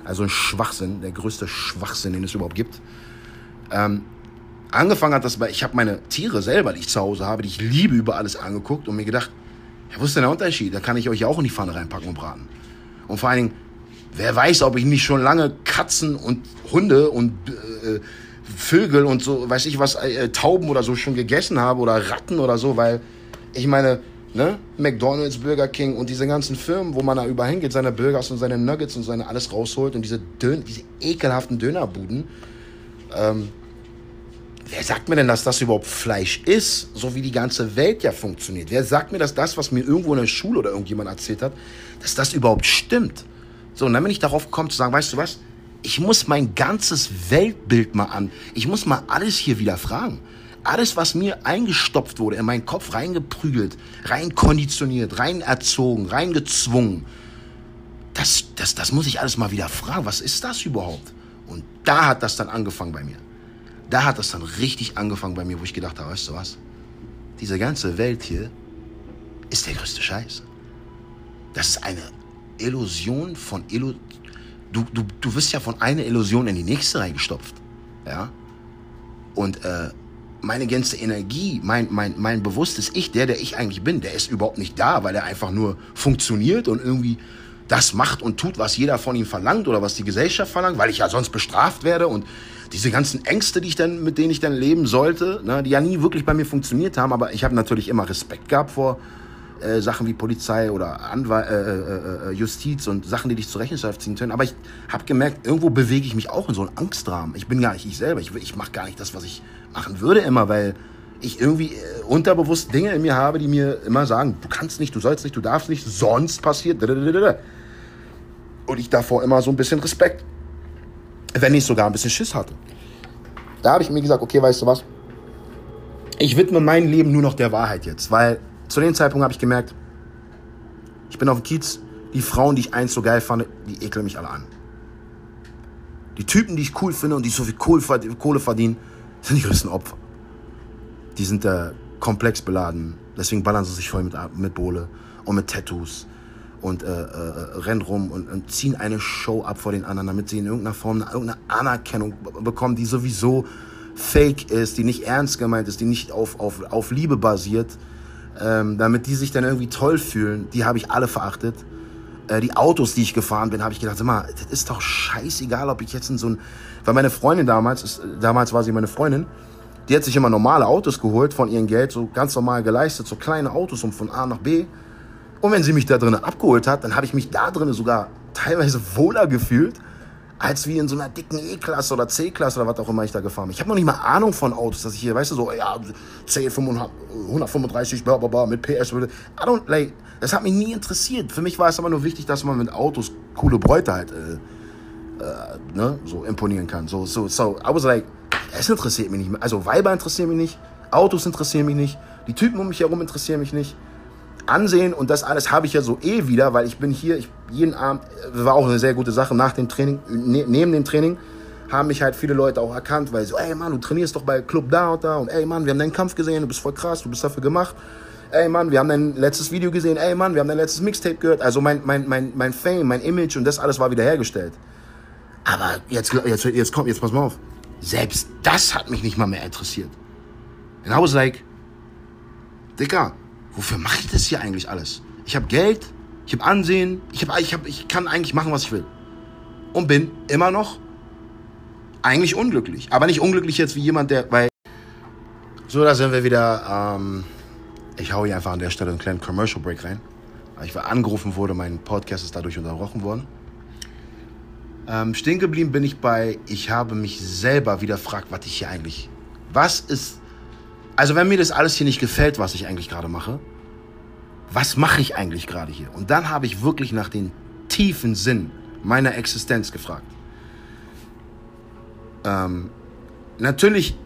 Also ein Schwachsinn, der größte Schwachsinn, den es überhaupt gibt. Ähm, angefangen hat das bei, ich habe meine Tiere selber, die ich zu Hause habe, die ich liebe, über alles angeguckt und mir gedacht, ja, wo ist denn der Unterschied? Da kann ich euch auch in die Pfanne reinpacken und braten. Und vor allen Dingen, wer weiß, ob ich nicht schon lange Katzen und Hunde und äh, Vögel und so, weiß ich was, äh, Tauben oder so schon gegessen habe oder Ratten oder so, weil ich meine, ne, McDonalds, Burger King und diese ganzen Firmen, wo man da überall hingeht, seine Burgers und seine Nuggets und seine alles rausholt und diese, Dön diese ekelhaften Dönerbuden, ähm, Wer sagt mir denn, dass das überhaupt Fleisch ist, so wie die ganze Welt ja funktioniert? Wer sagt mir, dass das, was mir irgendwo in der Schule oder irgendjemand erzählt hat, dass das überhaupt stimmt? So, und dann bin ich darauf gekommen zu sagen, weißt du was? Ich muss mein ganzes Weltbild mal an. Ich muss mal alles hier wieder fragen. Alles, was mir eingestopft wurde, in meinen Kopf reingeprügelt, reinkonditioniert, rein erzogen, reingezwungen. Das, das, das muss ich alles mal wieder fragen. Was ist das überhaupt? Und da hat das dann angefangen bei mir da hat das dann richtig angefangen bei mir, wo ich gedacht habe, weißt du was? Diese ganze Welt hier ist der größte Scheiß. Das ist eine Illusion von Illu du, du, du wirst ja von einer Illusion in die nächste reingestopft. Ja? Und äh, meine ganze Energie, mein, mein, mein bewusstes Ich, der, der ich eigentlich bin, der ist überhaupt nicht da, weil er einfach nur funktioniert und irgendwie das macht und tut, was jeder von ihm verlangt oder was die Gesellschaft verlangt, weil ich ja sonst bestraft werde und diese ganzen Ängste, die ich dann, mit denen ich dann leben sollte, ne, die ja nie wirklich bei mir funktioniert haben, aber ich habe natürlich immer Respekt gehabt vor äh, Sachen wie Polizei oder Anwal äh, äh, äh, Justiz und Sachen, die dich zur Rechenschaft ziehen können. Aber ich habe gemerkt, irgendwo bewege ich mich auch in so einen Angstrahmen. Ich bin gar nicht ich selber. Ich, ich mache gar nicht das, was ich machen würde immer, weil ich irgendwie äh, unterbewusst Dinge in mir habe, die mir immer sagen, du kannst nicht, du sollst nicht, du darfst nicht, sonst passiert. Und ich davor immer so ein bisschen Respekt wenn ich sogar ein bisschen Schiss hatte. Da habe ich mir gesagt, okay, weißt du was? Ich widme mein Leben nur noch der Wahrheit jetzt, weil zu dem Zeitpunkt habe ich gemerkt, ich bin auf dem Kiez, die Frauen, die ich einst so geil fand, die ekeln mich alle an. Die Typen, die ich cool finde und die so viel Kohle verdienen, sind die größten Opfer. Die sind äh, komplex beladen, deswegen ballern sie sich voll mit, mit Bohle und mit Tattoos und äh, äh, rennen rum und, und, ziehen eine Show ab vor den anderen, damit sie in irgendeiner Form irgendeine Anerkennung bekommen, die sowieso fake ist, die nicht ernst gemeint ist, die nicht auf, auf, auf Liebe basiert, ähm, damit die sich dann irgendwie toll fühlen, die habe ich alle verachtet. Äh, die Autos, die ich gefahren bin, habe ich gedacht, sag mal, das ist doch scheißegal, ob ich jetzt in so ein... Weil meine Freundin damals, ist, damals war sie meine Freundin, die hat sich immer normale Autos geholt von ihrem Geld, so ganz normal geleistet, so kleine Autos, um von A nach B. Und wenn sie mich da drinnen abgeholt hat, dann habe ich mich da drinnen sogar teilweise wohler gefühlt, als wie in so einer dicken E-Klasse oder C-Klasse oder was auch immer ich da gefahren bin. Ich habe noch nicht mal Ahnung von Autos, dass ich hier, weißt du, so, ja, C 135, bla, bla, bla, mit PS. I don't, like, das hat mich nie interessiert. Für mich war es aber nur wichtig, dass man mit Autos coole Bräute halt, äh, äh, ne, so imponieren kann. So, so, so, I was like, es interessiert mich nicht mehr. Also Weiber interessieren mich nicht, Autos interessieren mich nicht, die Typen um mich herum interessieren mich nicht. Ansehen und das alles habe ich ja so eh wieder, weil ich bin hier, ich, jeden Abend, war auch eine sehr gute Sache nach dem Training, ne, neben dem Training, haben mich halt viele Leute auch erkannt, weil so, ey Mann, du trainierst doch bei Club da und da und ey Mann, wir haben deinen Kampf gesehen, du bist voll krass, du bist dafür gemacht. Ey Mann, wir haben dein letztes Video gesehen, ey Mann, wir haben dein letztes Mixtape gehört. Also mein, mein, mein, mein Fame, mein Image und das alles war wiederhergestellt. Aber jetzt, jetzt, jetzt kommt, jetzt pass mal auf. Selbst das hat mich nicht mal mehr interessiert. And I was like, Digga, wofür mache ich das hier eigentlich alles? Ich habe Geld, ich habe Ansehen, ich, hab, ich, hab, ich kann eigentlich machen, was ich will. Und bin immer noch eigentlich unglücklich. Aber nicht unglücklich jetzt wie jemand, der, weil... So, da sind wir wieder. Ähm, ich hau hier einfach an der Stelle einen kleinen Commercial Break rein. Weil ich angerufen wurde, mein Podcast ist dadurch unterbrochen worden. Ähm, stehen geblieben bin ich bei, ich habe mich selber wieder gefragt, was ich hier eigentlich, was ist, also wenn mir das alles hier nicht gefällt, was ich eigentlich gerade mache, was mache ich eigentlich gerade hier? Und dann habe ich wirklich nach den tiefen Sinn meiner Existenz gefragt. Ähm, natürlich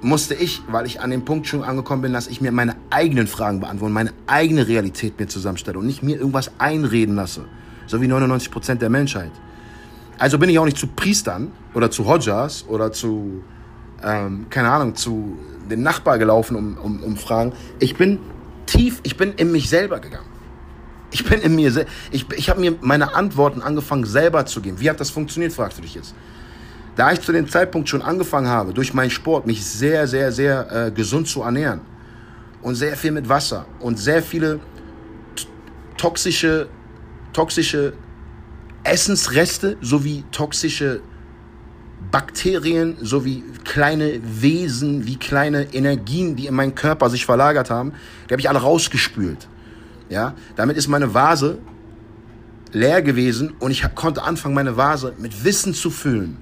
musste ich, weil ich an dem Punkt schon angekommen bin, dass ich mir meine eigenen Fragen beantworte, meine eigene Realität mir zusammenstelle und nicht mir irgendwas einreden lasse, so wie 99 Prozent der Menschheit. Also bin ich auch nicht zu Priestern oder zu Hodjas oder zu, ähm, keine Ahnung, zu dem Nachbar gelaufen, um, um, um Fragen. Ich bin tief, ich bin in mich selber gegangen. Ich bin in mir, ich, ich habe mir meine Antworten angefangen selber zu geben. Wie hat das funktioniert, fragst du dich jetzt. Da ich zu dem Zeitpunkt schon angefangen habe, durch meinen Sport mich sehr, sehr, sehr äh, gesund zu ernähren und sehr viel mit Wasser und sehr viele toxische, toxische Essensreste sowie toxische Bakterien sowie kleine Wesen wie kleine Energien, die in meinen Körper sich verlagert haben, die habe ich alle rausgespült. Ja, damit ist meine Vase leer gewesen und ich konnte anfangen, meine Vase mit Wissen zu füllen.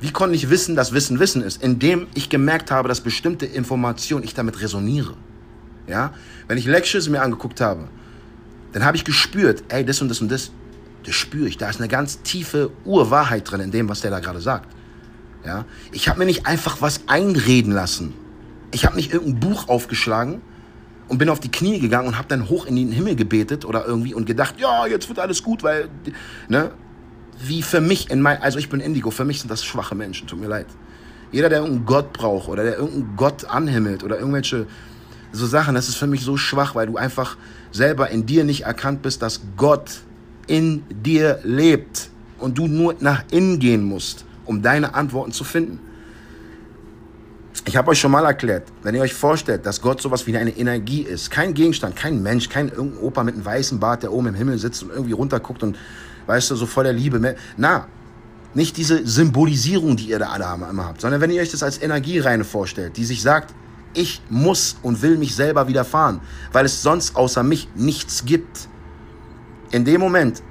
Wie konnte ich wissen, dass Wissen Wissen ist? Indem ich gemerkt habe, dass bestimmte Informationen ich damit resoniere. Ja, wenn ich Lectures mir angeguckt habe, dann habe ich gespürt, ey, das und das und das, das spüre ich. Da ist eine ganz tiefe Urwahrheit drin in dem, was der da gerade sagt. Ja? Ich habe mir nicht einfach was einreden lassen. Ich habe nicht irgendein Buch aufgeschlagen und bin auf die Knie gegangen und habe dann hoch in den Himmel gebetet oder irgendwie und gedacht, ja, jetzt wird alles gut, weil, ne? Wie für mich in mein, also ich bin Indigo, für mich sind das schwache Menschen, tut mir leid. Jeder, der irgendeinen Gott braucht oder der irgendeinen Gott anhimmelt oder irgendwelche so Sachen, das ist für mich so schwach, weil du einfach selber in dir nicht erkannt bist, dass Gott in dir lebt und du nur nach innen gehen musst, um deine Antworten zu finden. Ich habe euch schon mal erklärt, wenn ihr euch vorstellt, dass Gott sowas wie eine Energie ist, kein Gegenstand, kein Mensch, kein irgendein Opa mit einem weißen Bart, der oben im Himmel sitzt und irgendwie runterguckt und, weißt du, so voll der Liebe. Na, nicht diese Symbolisierung, die ihr da alle immer habt, sondern wenn ihr euch das als Energiereine vorstellt, die sich sagt, ich muss und will mich selber widerfahren, weil es sonst außer mich nichts gibt. In dem Moment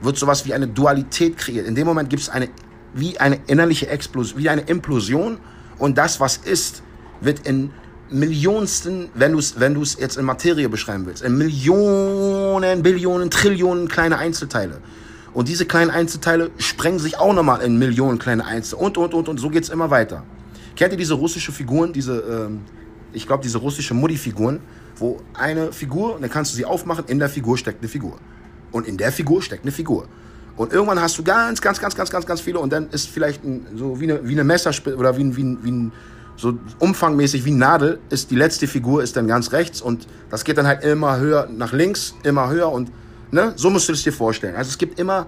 wird sowas wie eine Dualität kreiert. In dem Moment gibt es eine, wie eine innerliche Explosion, wie eine Implosion und das, was ist, wird in Millionsten, wenn du es wenn jetzt in Materie beschreiben willst, in Millionen, Billionen, Trillionen kleine Einzelteile. Und diese kleinen Einzelteile sprengen sich auch nochmal in Millionen kleine Einzel und, und, und, und so geht's immer weiter. Kennt ihr diese russische Figuren, diese, ähm, ich glaube, diese russische Mutti-Figuren, wo eine Figur, dann kannst du sie aufmachen, in der Figur steckt eine Figur. Und in der Figur steckt eine Figur. Und irgendwann hast du ganz, ganz, ganz, ganz, ganz, ganz viele und dann ist vielleicht ein, so wie eine, wie eine Messerspitze oder wie ein, wie ein, wie ein, so umfangmäßig wie Nadel ist die letzte Figur ist dann ganz rechts und das geht dann halt immer höher nach links, immer höher und ne, so musst du es dir vorstellen. Also es gibt immer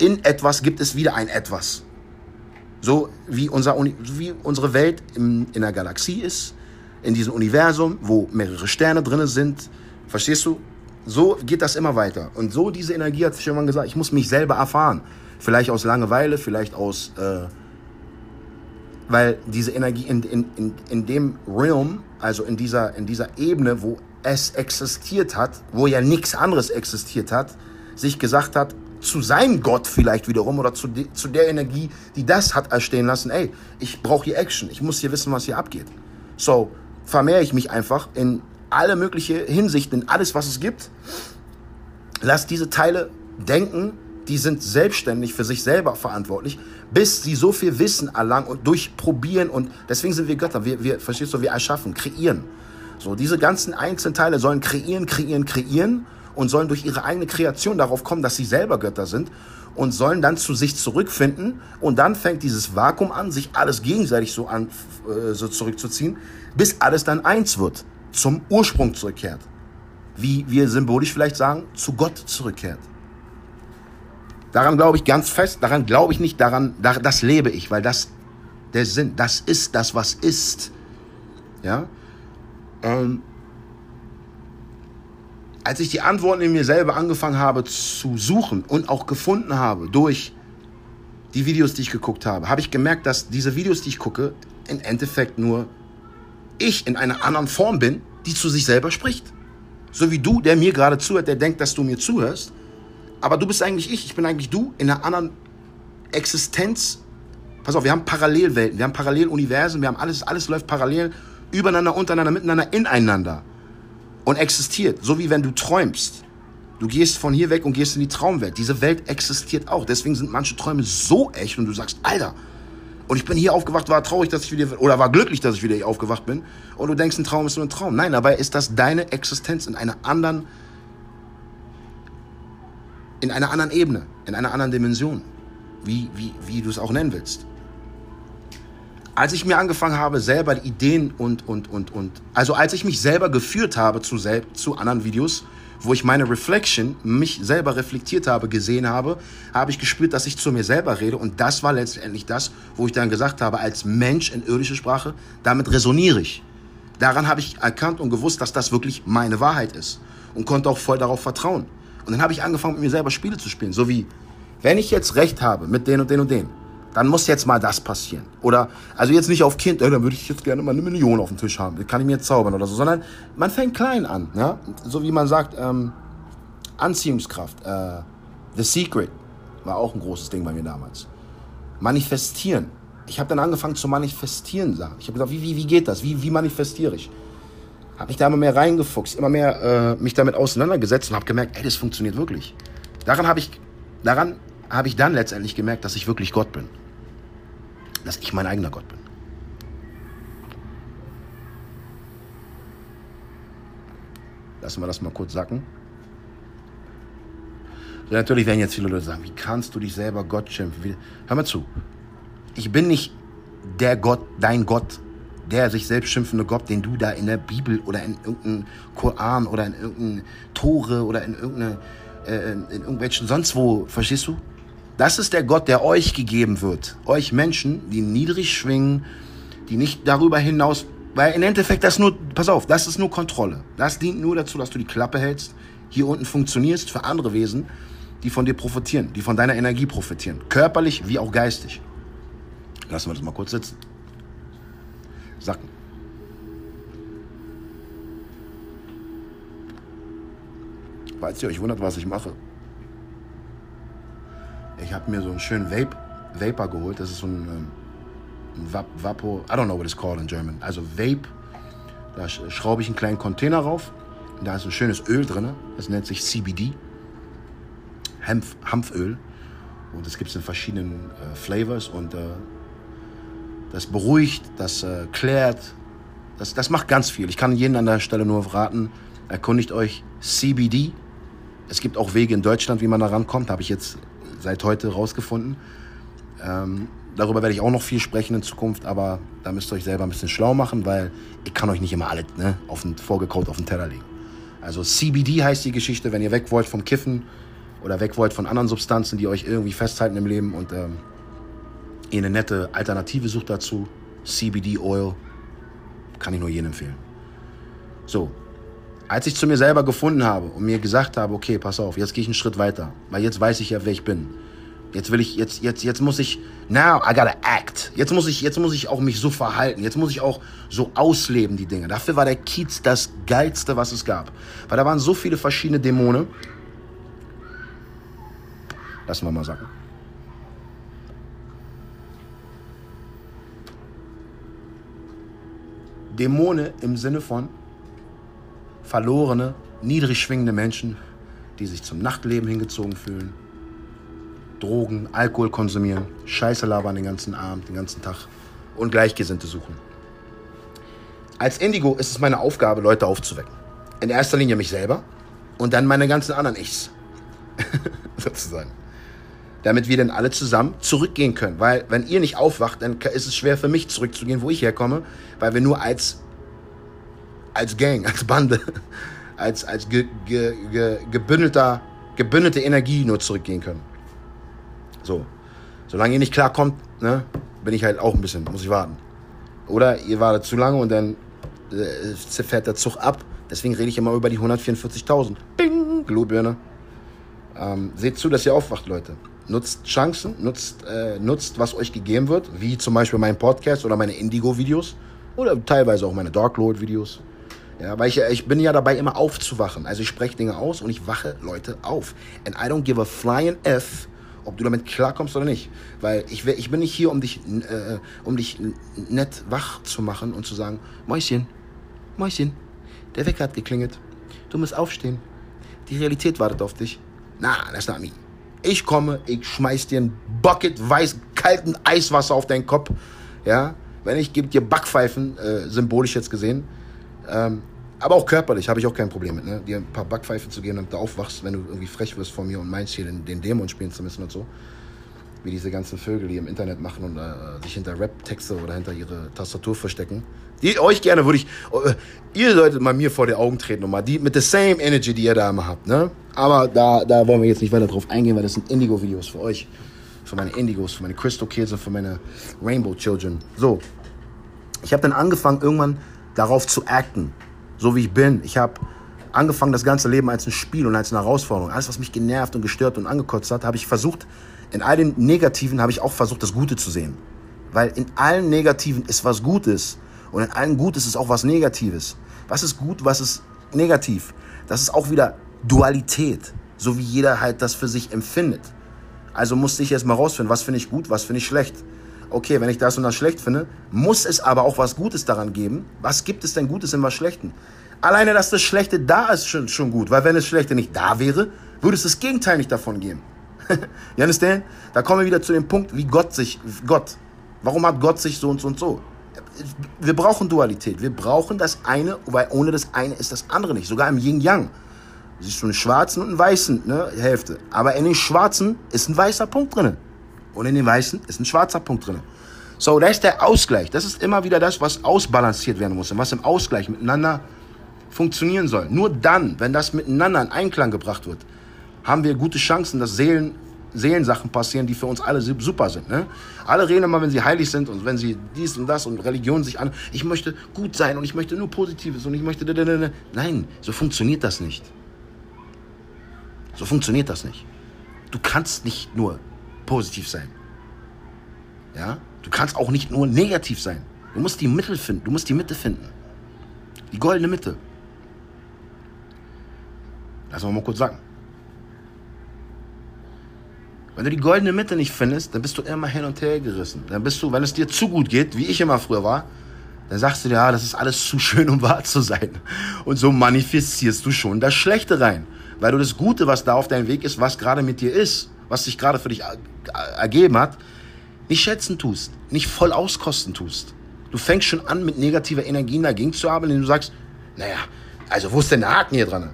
in etwas gibt es wieder ein etwas. So wie, unser, wie unsere Welt in, in der Galaxie ist, in diesem Universum, wo mehrere Sterne drin sind. Verstehst du? So geht das immer weiter. Und so diese Energie hat irgendwann gesagt, ich muss mich selber erfahren. Vielleicht aus Langeweile, vielleicht aus... Äh, weil diese Energie in, in, in, in dem Realm, also in dieser, in dieser Ebene, wo es existiert hat, wo ja nichts anderes existiert hat, sich gesagt hat, zu seinem Gott vielleicht wiederum oder zu, de, zu der Energie, die das hat erstehen lassen, ey, ich brauche hier Action, ich muss hier wissen, was hier abgeht. So vermehre ich mich einfach in alle mögliche Hinsichten, in alles, was es gibt. Lass diese Teile denken, die sind selbstständig für sich selber verantwortlich, bis sie so viel Wissen erlangen und durchprobieren und deswegen sind wir Götter. Wir, wir verstehst du, wir erschaffen, kreieren. So, diese ganzen einzelnen Teile sollen kreieren, kreieren, kreieren und sollen durch ihre eigene Kreation darauf kommen, dass sie selber Götter sind und sollen dann zu sich zurückfinden und dann fängt dieses Vakuum an, sich alles gegenseitig so an äh, so zurückzuziehen, bis alles dann eins wird, zum Ursprung zurückkehrt. Wie wir symbolisch vielleicht sagen, zu Gott zurückkehrt. Daran glaube ich ganz fest, daran glaube ich nicht, daran, das lebe ich, weil das der Sinn, das ist das, was ist. Ja? Ähm, als ich die Antworten in mir selber angefangen habe zu suchen und auch gefunden habe durch die Videos, die ich geguckt habe, habe ich gemerkt, dass diese Videos, die ich gucke, im Endeffekt nur ich in einer anderen Form bin, die zu sich selber spricht. So wie du, der mir gerade zuhört, der denkt, dass du mir zuhörst, aber du bist eigentlich ich, ich bin eigentlich du in einer anderen Existenz. Pass auf, wir haben Parallelwelten, wir haben Paralleluniversen, wir haben alles, alles läuft parallel, übereinander, untereinander, miteinander, ineinander und existiert. So wie wenn du träumst. Du gehst von hier weg und gehst in die Traumwelt. Diese Welt existiert auch. Deswegen sind manche Träume so echt und du sagst, Alter, und ich bin hier aufgewacht, war traurig, dass ich wieder, oder war glücklich, dass ich wieder hier aufgewacht bin. Und du denkst, ein Traum ist nur ein Traum. Nein, dabei ist das deine Existenz in einer anderen in einer anderen Ebene, in einer anderen Dimension, wie, wie, wie du es auch nennen willst. Als ich mir angefangen habe, selber Ideen und, und, und, und, also als ich mich selber geführt habe zu, zu anderen Videos, wo ich meine Reflection, mich selber reflektiert habe, gesehen habe, habe ich gespürt, dass ich zu mir selber rede. Und das war letztendlich das, wo ich dann gesagt habe, als Mensch in irdischer Sprache, damit resoniere ich. Daran habe ich erkannt und gewusst, dass das wirklich meine Wahrheit ist. Und konnte auch voll darauf vertrauen. Und dann habe ich angefangen, mit mir selber Spiele zu spielen. So wie, wenn ich jetzt recht habe mit den und den und den, dann muss jetzt mal das passieren. Oder, also jetzt nicht auf Kind, ey, dann würde ich jetzt gerne mal eine Million auf dem Tisch haben. Das kann ich mir jetzt zaubern oder so. Sondern man fängt klein an. Ja? So wie man sagt, ähm, Anziehungskraft. Äh, The Secret war auch ein großes Ding bei mir damals. Manifestieren. Ich habe dann angefangen zu manifestieren. Sagen. Ich habe gesagt, wie, wie, wie geht das? Wie, wie manifestiere ich? habe mich da immer mehr reingefuchst, immer mehr äh, mich damit auseinandergesetzt und habe gemerkt, ey, das funktioniert wirklich. Daran habe ich, daran habe ich dann letztendlich gemerkt, dass ich wirklich Gott bin. Dass ich mein eigener Gott bin. Lassen wir das mal kurz sacken. So, natürlich werden jetzt viele Leute sagen, wie kannst du dich selber Gott schimpfen? Hör mal zu. Ich bin nicht der Gott, dein Gott, der sich selbst schimpfende Gott, den du da in der Bibel oder in irgendeinem Koran oder in irgendeinem Tore oder in, irgendeine, äh, in irgendwelchen sonst wo, verstehst du? Das ist der Gott, der euch gegeben wird. Euch Menschen, die niedrig schwingen, die nicht darüber hinaus, weil im Endeffekt das nur, pass auf, das ist nur Kontrolle. Das dient nur dazu, dass du die Klappe hältst, hier unten funktionierst für andere Wesen, die von dir profitieren, die von deiner Energie profitieren. Körperlich wie auch geistig. Lassen wir das mal kurz sitzen sacken. Falls ihr euch wundert, was ich mache. Ich habe mir so einen schönen Vape, Vapor geholt. Das ist so ein, ähm, ein Vap, Vapo, I don't know what it's called in German. Also Vape, da schraube ich einen kleinen Container rauf. Da ist ein schönes Öl drin. Das nennt sich CBD. Hanf, Hanföl. Und das gibt es in verschiedenen äh, Flavors. Und äh, das beruhigt, das äh, klärt, das, das macht ganz viel. Ich kann jeden an der Stelle nur raten, erkundigt euch CBD. Es gibt auch Wege in Deutschland, wie man da rankommt, habe ich jetzt seit heute rausgefunden. Ähm, darüber werde ich auch noch viel sprechen in Zukunft, aber da müsst ihr euch selber ein bisschen schlau machen, weil ich kann euch nicht immer alles ne, auf den, vorgekaut auf den Teller legen. Also CBD heißt die Geschichte, wenn ihr weg wollt vom Kiffen oder weg wollt von anderen Substanzen, die euch irgendwie festhalten im Leben und ähm, ihr eine nette Alternative sucht dazu, CBD Oil, kann ich nur jedem empfehlen. So, als ich zu mir selber gefunden habe und mir gesagt habe, okay, pass auf, jetzt gehe ich einen Schritt weiter, weil jetzt weiß ich ja, wer ich bin. Jetzt will ich, jetzt, jetzt, jetzt muss ich, now I gotta act. Jetzt muss ich, jetzt muss ich auch mich so verhalten. Jetzt muss ich auch so ausleben, die Dinge. Dafür war der Kiez das geilste, was es gab. Weil da waren so viele verschiedene Dämonen. Lassen wir mal sagen. Dämonen im Sinne von verlorene, niedrig schwingende Menschen, die sich zum Nachtleben hingezogen fühlen, Drogen, Alkohol konsumieren, Scheiße labern den ganzen Abend, den ganzen Tag und Gleichgesinnte suchen. Als Indigo ist es meine Aufgabe, Leute aufzuwecken. In erster Linie mich selber und dann meine ganzen anderen Ichs. <laughs> Sozusagen. Damit wir dann alle zusammen zurückgehen können. Weil, wenn ihr nicht aufwacht, dann ist es schwer für mich zurückzugehen, wo ich herkomme, weil wir nur als, als Gang, als Bande, als, als ge, ge, ge, gebündelter, gebündelte Energie nur zurückgehen können. So. Solange ihr nicht klarkommt, ne, bin ich halt auch ein bisschen, muss ich warten. Oder ihr wartet zu lange und dann äh, fährt der Zug ab. Deswegen rede ich immer über die 144.000. Bing, Glühbirne. Ähm, seht zu, dass ihr aufwacht, Leute. Nutzt Chancen, nutzt, äh, nutzt, was euch gegeben wird, wie zum Beispiel mein Podcast oder meine Indigo-Videos oder teilweise auch meine Dark Lord-Videos. Ja, weil ich, ich bin ja dabei, immer aufzuwachen. Also ich spreche Dinge aus und ich wache Leute auf. And I don't give a flying F, ob du damit klarkommst oder nicht. Weil ich, ich bin nicht hier, um dich, äh, um dich nett wach zu machen und zu sagen, Mäuschen, Mäuschen, der Wecker hat geklingelt. Du musst aufstehen. Die Realität wartet auf dich. Na, that's not me. Ich komme, ich schmeiß dir ein Bucket weiß kalten Eiswasser auf deinen Kopf. Ja, wenn ich gebe dir Backpfeifen, äh, symbolisch jetzt gesehen. Ähm, aber auch körperlich habe ich auch kein Problem mit, ne? dir ein paar Backpfeifen zu geben, damit du aufwachst, wenn du irgendwie frech wirst vor mir und meinst, hier den, den Dämon spielen zu müssen und so. Wie diese ganzen Vögel, die im Internet machen und äh, sich hinter Rap-Texte oder hinter ihre Tastatur verstecken. Die euch gerne würde ich, äh, ihr solltet mal mir vor die Augen treten und mal die mit der same Energy, die ihr da immer habt, ne? Aber da, da wollen wir jetzt nicht weiter drauf eingehen, weil das sind Indigo-Videos für euch. Für meine Indigos, für meine Crystal Kids und für meine Rainbow Children. So. Ich habe dann angefangen, irgendwann darauf zu acten so wie ich bin. Ich habe angefangen, das ganze Leben als ein Spiel und als eine Herausforderung. Alles, was mich genervt und gestört und angekotzt hat, habe ich versucht, in all den Negativen habe ich auch versucht, das Gute zu sehen. Weil in allen Negativen ist was Gutes und in allen Gutes ist auch was Negatives. Was ist gut, was ist negativ? Das ist auch wieder Dualität, so wie jeder halt das für sich empfindet. Also musste ich jetzt mal rausfinden, was finde ich gut, was finde ich schlecht okay, wenn ich das und das schlecht finde, muss es aber auch was Gutes daran geben. Was gibt es denn Gutes in was Schlechten? Alleine, dass das Schlechte da ist, schon, schon gut. Weil wenn das Schlechte nicht da wäre, würde es das Gegenteil nicht davon geben. <laughs> you understand? Da kommen wir wieder zu dem Punkt, wie Gott sich, Gott. Warum hat Gott sich so und so und so? Wir brauchen Dualität. Wir brauchen das eine, weil ohne das eine ist das andere nicht. Sogar im Yin-Yang. Siehst du einen schwarzen und einen weißen ne, Hälfte. Aber in den schwarzen ist ein weißer Punkt drinnen. Und in den weißen ist ein schwarzer Punkt drin. So, da ist der Ausgleich. Das ist immer wieder das, was ausbalanciert werden muss und was im Ausgleich miteinander funktionieren soll. Nur dann, wenn das miteinander in Einklang gebracht wird, haben wir gute Chancen, dass Seelen, Seelensachen passieren, die für uns alle super sind. Ne? Alle reden immer, wenn sie heilig sind und wenn sie dies und das und Religion sich an. Ich möchte gut sein und ich möchte nur Positives und ich möchte. Nein, so funktioniert das nicht. So funktioniert das nicht. Du kannst nicht nur positiv sein. Ja? Du kannst auch nicht nur negativ sein. Du musst die Mitte finden. Du musst die Mitte finden. Die goldene Mitte. Lass mal kurz sagen. Wenn du die goldene Mitte nicht findest, dann bist du immer hin und her gerissen. Dann bist du, wenn es dir zu gut geht, wie ich immer früher war, dann sagst du dir, ja, das ist alles zu schön, um wahr zu sein. Und so manifestierst du schon das Schlechte rein. Weil du das Gute, was da auf deinem Weg ist, was gerade mit dir ist, was sich gerade für dich ergeben hat, nicht schätzen tust, nicht voll auskosten tust. Du fängst schon an, mit negativer Energien dagegen zu arbeiten, indem du sagst, naja, also wo ist denn der Haken hier dran?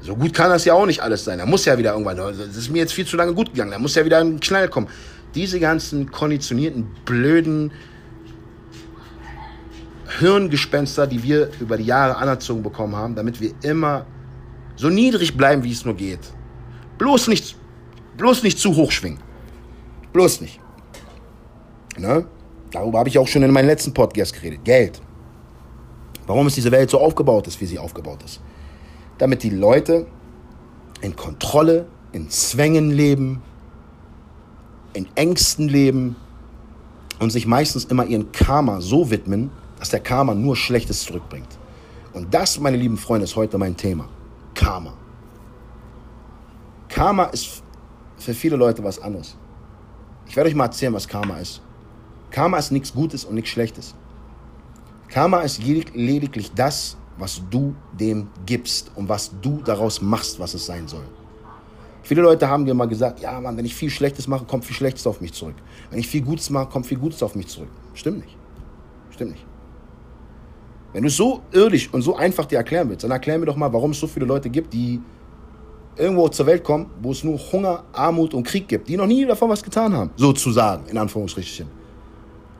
So gut kann das ja auch nicht alles sein. Da muss ja wieder irgendwann, das ist mir jetzt viel zu lange gut gegangen, da muss ja wieder ein Knall kommen. Diese ganzen konditionierten, blöden Hirngespenster, die wir über die Jahre anerzogen bekommen haben, damit wir immer so niedrig bleiben, wie es nur geht. Bloß nicht Bloß nicht zu hoch schwingen. Bloß nicht. Ne? Darüber habe ich auch schon in meinem letzten Podcast geredet. Geld. Warum ist diese Welt so aufgebaut ist, wie sie aufgebaut ist? Damit die Leute in Kontrolle, in Zwängen leben, in Ängsten leben und sich meistens immer ihren Karma so widmen, dass der Karma nur Schlechtes zurückbringt. Und das, meine lieben Freunde, ist heute mein Thema. Karma. Karma ist für viele Leute was anderes. Ich werde euch mal erzählen, was Karma ist. Karma ist nichts Gutes und nichts Schlechtes. Karma ist lediglich das, was du dem gibst und was du daraus machst, was es sein soll. Viele Leute haben mir mal gesagt, ja Mann, wenn ich viel Schlechtes mache, kommt viel Schlechtes auf mich zurück. Wenn ich viel Gutes mache, kommt viel Gutes auf mich zurück. Stimmt nicht. Stimmt nicht. Wenn du es so irdisch und so einfach dir erklären willst, dann erklär mir doch mal, warum es so viele Leute gibt, die irgendwo zur Welt kommen, wo es nur Hunger, Armut und Krieg gibt, die noch nie davon was getan haben, sozusagen, in Anführungsstrichen.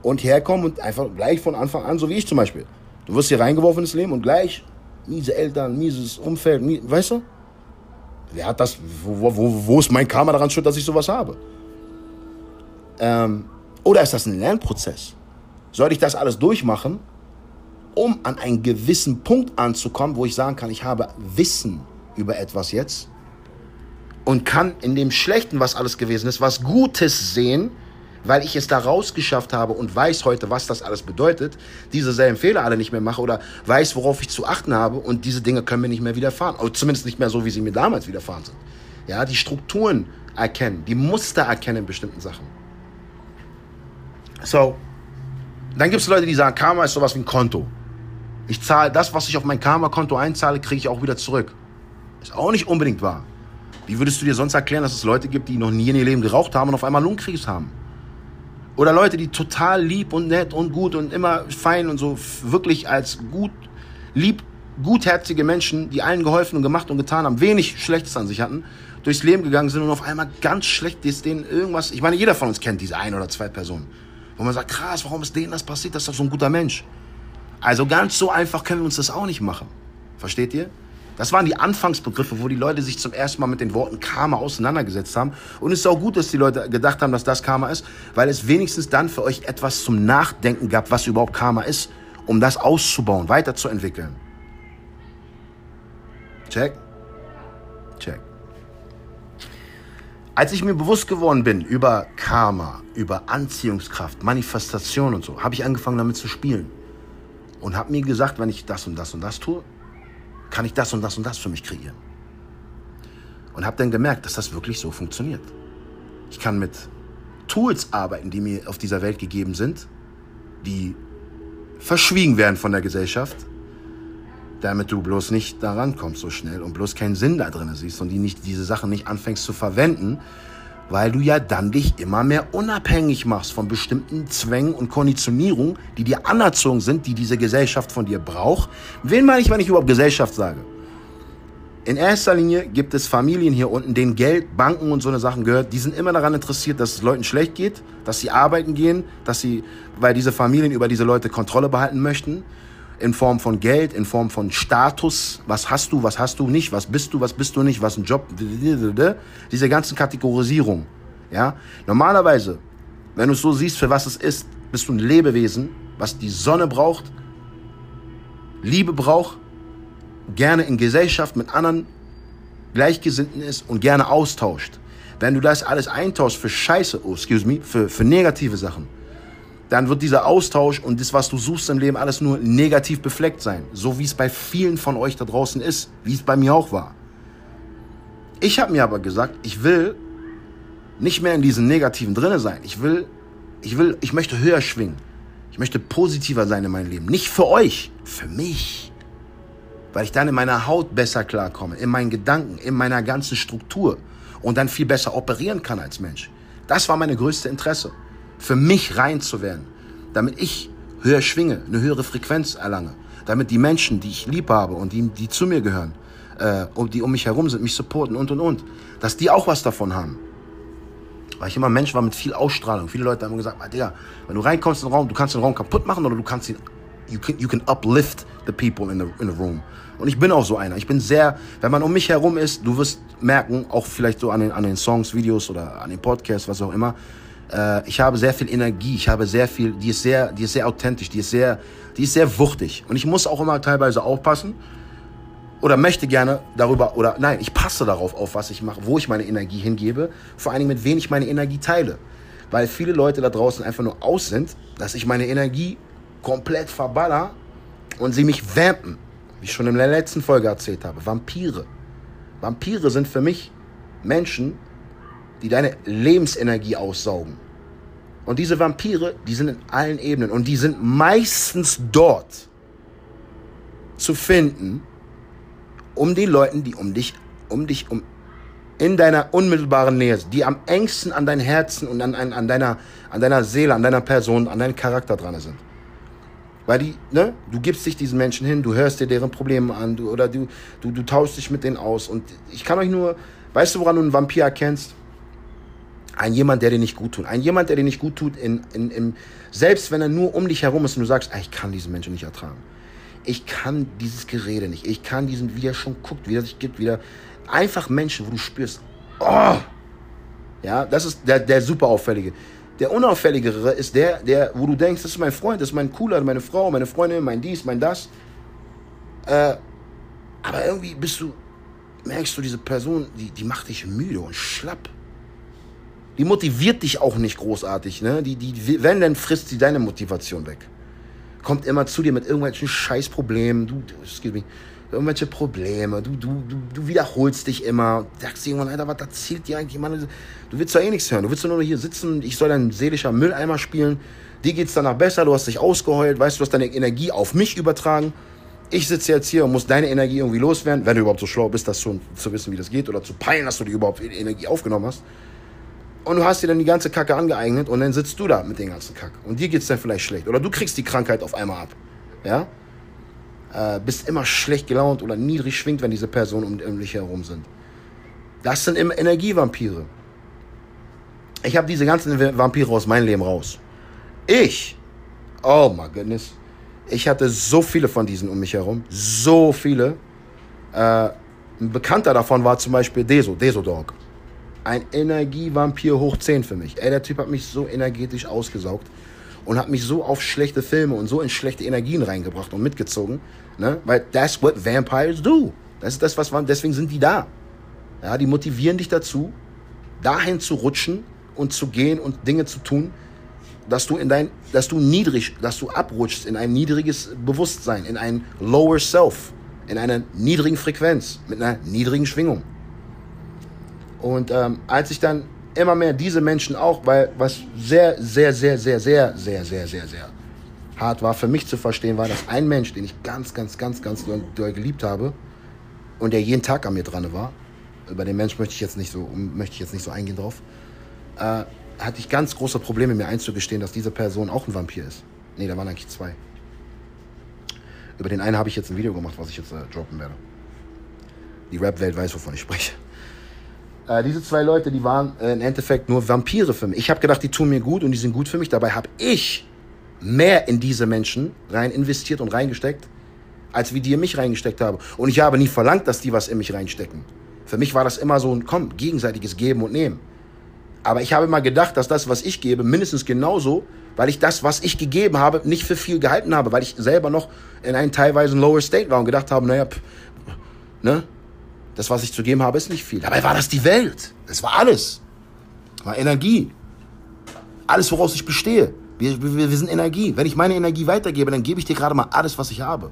Und herkommen und einfach gleich von Anfang an, so wie ich zum Beispiel. Du wirst hier reingeworfen ins Leben und gleich miese Eltern, mieses Umfeld, mies, weißt du? Wer hat das, wo, wo, wo ist mein Karma daran schuld, dass ich sowas habe? Ähm, oder ist das ein Lernprozess? Soll ich das alles durchmachen, um an einen gewissen Punkt anzukommen, wo ich sagen kann, ich habe Wissen über etwas jetzt und kann in dem Schlechten, was alles gewesen ist, was Gutes sehen, weil ich es da rausgeschafft habe und weiß heute, was das alles bedeutet, diese selben Fehler alle nicht mehr mache oder weiß, worauf ich zu achten habe und diese Dinge können mir nicht mehr widerfahren. Oder zumindest nicht mehr so, wie sie mir damals widerfahren sind. Ja, die Strukturen erkennen, die Muster erkennen in bestimmten Sachen. So, dann gibt es Leute, die sagen, Karma ist sowas wie ein Konto. Ich zahle das, was ich auf mein Karma-Konto einzahle, kriege ich auch wieder zurück. Ist auch nicht unbedingt wahr. Wie würdest du dir sonst erklären, dass es Leute gibt, die noch nie in ihr Leben geraucht haben und auf einmal Lungenkrebs haben? Oder Leute, die total lieb und nett und gut und immer fein und so wirklich als gut, lieb, gutherzige Menschen, die allen geholfen und gemacht und getan haben, wenig Schlechtes an sich hatten, durchs Leben gegangen sind und auf einmal ganz schlecht ist denen irgendwas. Ich meine, jeder von uns kennt diese ein oder zwei Personen. Wo man sagt, krass, warum ist denen das passiert? Das ist doch so ein guter Mensch. Also ganz so einfach können wir uns das auch nicht machen. Versteht ihr? Das waren die Anfangsbegriffe, wo die Leute sich zum ersten Mal mit den Worten Karma auseinandergesetzt haben. Und es ist auch gut, dass die Leute gedacht haben, dass das Karma ist, weil es wenigstens dann für euch etwas zum Nachdenken gab, was überhaupt Karma ist, um das auszubauen, weiterzuentwickeln. Check? Check. Als ich mir bewusst geworden bin über Karma, über Anziehungskraft, Manifestation und so, habe ich angefangen damit zu spielen. Und habe mir gesagt, wenn ich das und das und das tue, kann ich das und das und das für mich kreieren. Und habe dann gemerkt, dass das wirklich so funktioniert. Ich kann mit Tools arbeiten, die mir auf dieser Welt gegeben sind, die verschwiegen werden von der Gesellschaft, damit du bloß nicht daran kommst so schnell und bloß keinen Sinn da drin siehst und die nicht, diese Sachen nicht anfängst zu verwenden, weil du ja dann dich immer mehr unabhängig machst von bestimmten Zwängen und Konditionierungen, die dir anerzogen sind, die diese Gesellschaft von dir braucht. Wen meine ich, wenn ich überhaupt Gesellschaft sage? In erster Linie gibt es Familien hier unten, denen Geld, Banken und so eine Sachen gehört. Die sind immer daran interessiert, dass es Leuten schlecht geht, dass sie arbeiten gehen, dass sie, weil diese Familien über diese Leute Kontrolle behalten möchten in Form von Geld, in Form von Status, was hast du, was hast du nicht, was bist du, was bist du nicht, was ein Job, diese ganzen Kategorisierung. Ja? Normalerweise, wenn du es so siehst, für was es ist, bist du ein Lebewesen, was die Sonne braucht, Liebe braucht, gerne in Gesellschaft mit anderen Gleichgesinnten ist und gerne austauscht. Wenn du das alles eintauschst für Scheiße, oh, excuse me, für, für negative Sachen, dann wird dieser Austausch und das, was du suchst im Leben, alles nur negativ befleckt sein. So wie es bei vielen von euch da draußen ist, wie es bei mir auch war. Ich habe mir aber gesagt, ich will nicht mehr in diesen Negativen drinne sein. Ich will, ich will, ich möchte höher schwingen. Ich möchte positiver sein in meinem Leben. Nicht für euch, für mich. Weil ich dann in meiner Haut besser klarkomme, in meinen Gedanken, in meiner ganzen Struktur und dann viel besser operieren kann als Mensch. Das war meine größte Interesse für mich rein zu werden, damit ich höher schwinge, eine höhere Frequenz erlange, damit die Menschen, die ich lieb habe und die, die zu mir gehören, äh, die um mich herum sind, mich supporten und und und, dass die auch was davon haben. Weil ich immer ein Mensch war mit viel Ausstrahlung. Viele Leute haben gesagt, ah, Digga, wenn du reinkommst in den Raum, du kannst den Raum kaputt machen oder du kannst ihn, you can, you can uplift the people in the, in the room. Und ich bin auch so einer. Ich bin sehr, wenn man um mich herum ist, du wirst merken, auch vielleicht so an den, an den Songs, Videos oder an den Podcasts, was auch immer, Äh, ich habe sehr viel Energie. Ich habe sehr viel, die ist sehr, die ist sehr authentisch, die ist sehr, die ist sehr wuchtig. Und ich muss auch immer teilweise aufpassen oder möchte gerne darüber, oder nein, ich passe darauf auf, was ich mache, wo ich meine Energie hingebe, vor allen Dingen mit wem ich meine Energie teile. Weil viele Leute da draußen einfach nur aus sind, dass ich meine Energie komplett verballer und sie mich vampen. Wie ich schon in der letzten Folge erzählt habe. Vampire. Vampire sind für mich Menschen, die deine Lebensenergie aussaugen. Und diese Vampire, die sind in allen Ebenen und die sind meistens dort zu finden, um den Leuten, die um dich, um dich, um in deiner unmittelbaren Nähe, die am engsten an dein Herzen und an, an, an, deiner, an deiner Seele, an deiner Person, an deinem Charakter dran sind. Weil die, ne, du gibst dich diesen Menschen hin, du hörst dir deren Probleme an, du, oder du, du, du tauschst dich mit denen aus. Und ich kann euch nur, weißt du, woran du einen Vampir erkennst? Ein jemand, der dir nicht gut tut. Ein jemand, der dir nicht gut tut, in, in, in, selbst wenn er nur um dich herum ist und du sagst, ah, ich kann diesen Menschen nicht ertragen. Ich kann dieses Gerede nicht. Ich kann diesen, wie er schon guckt, wie er sich gibt, wieder. Einfach Menschen, wo du spürst, oh! Ja, das ist der, der super auffällige. Der unauffälligere ist der, der, wo du denkst, das ist mein Freund, das ist mein Cooler, meine Frau, meine Freundin, mein dies, mein das. Äh, aber irgendwie bist du, merkst du, diese Person, die, die macht dich müde und schlapp. Die motiviert dich auch nicht großartig, ne? Die, die, wenn, dann frisst sie deine Motivation weg. Kommt immer zu dir mit irgendwelchen Scheißproblemen. Du, excuse me, irgendwelche Probleme, du, du, du, du wiederholst dich immer, sagst irgendwann, Alter, was erzählt dir eigentlich, Mann? Du willst doch eh nichts hören, du willst nur hier sitzen, ich soll dein seelischer Mülleimer spielen, dir geht's danach besser, du hast dich ausgeheult, weißt du, hast deine Energie auf mich übertragen, ich sitze jetzt hier und muss deine Energie irgendwie loswerden, wenn du überhaupt so schlau bist, das schon zu wissen, wie das geht, oder zu peilen, dass du die überhaupt Energie aufgenommen hast. Und du hast dir dann die ganze Kacke angeeignet und dann sitzt du da mit den ganzen Kack. Und dir geht's dann vielleicht schlecht. Oder du kriegst die Krankheit auf einmal ab. Ja? äh, bist immer schlecht gelaunt oder niedrig schwingt, wenn diese Personen um, um dich herum sind. Das sind immer Energievampire. Ich habe diese ganzen Vampire aus meinem Leben raus. Ich, oh my goodness, ich hatte so viele von diesen um mich herum, so viele. Äh, ein Bekannter davon war zum Beispiel Deso, Deso Dog. Ein Energievampir hoch 10 für mich. Ey, der Typ hat mich so energetisch ausgesaugt und hat mich so auf schlechte Filme und so in schlechte Energien reingebracht und mitgezogen, Ne? Weil that's what vampires do. Das ist das, was man, deswegen sind die da. Ja, die motivieren dich dazu, dahin zu rutschen und zu gehen und Dinge zu tun, dass du in dein, dass du niedrig, dass du abrutschst in ein niedriges Bewusstsein, in ein lower self, in einer niedrigen Frequenz, mit einer niedrigen Schwingung. Und ähm, als ich dann immer mehr diese Menschen auch, weil was sehr, sehr, sehr, sehr, sehr, sehr, sehr, sehr, sehr hart war für mich zu verstehen, war, dass ein Mensch, den ich ganz, ganz, ganz, ganz doll geliebt habe und der jeden Tag an mir dran war, über den Mensch möchte ich jetzt nicht so, möchte ich jetzt nicht so eingehen drauf, äh, hatte ich ganz große Probleme, mir einzugestehen, dass diese Person auch ein Vampir ist. Nee, da waren eigentlich zwei. Über den einen habe ich jetzt ein Video gemacht, was ich jetzt äh, droppen werde. Die Rap-Welt weiß, wovon ich spreche. Äh, diese zwei Leute, die waren äh, im Endeffekt nur Vampire für mich. Ich habe gedacht, die tun mir gut und die sind gut für mich. Dabei habe ich mehr in diese Menschen rein investiert und reingesteckt, als wie die in mich reingesteckt haben. Und ich habe nie verlangt, dass die was in mich reinstecken. Für mich war das immer so ein, komm, gegenseitiges Geben und Nehmen. Aber ich habe immer gedacht, dass das, was ich gebe, mindestens genauso, weil ich das, was ich gegeben habe, nicht für viel gehalten habe, weil ich selber noch in einem teilweise Lower State war und gedacht habe, naja, pff, ne, das, was ich zu geben habe, ist nicht viel. Dabei war das die Welt. Das war alles. War Energie. Alles, woraus ich bestehe. Wir, wir, wir sind Energie. Wenn ich meine Energie weitergebe, dann gebe ich dir gerade mal alles, was ich habe.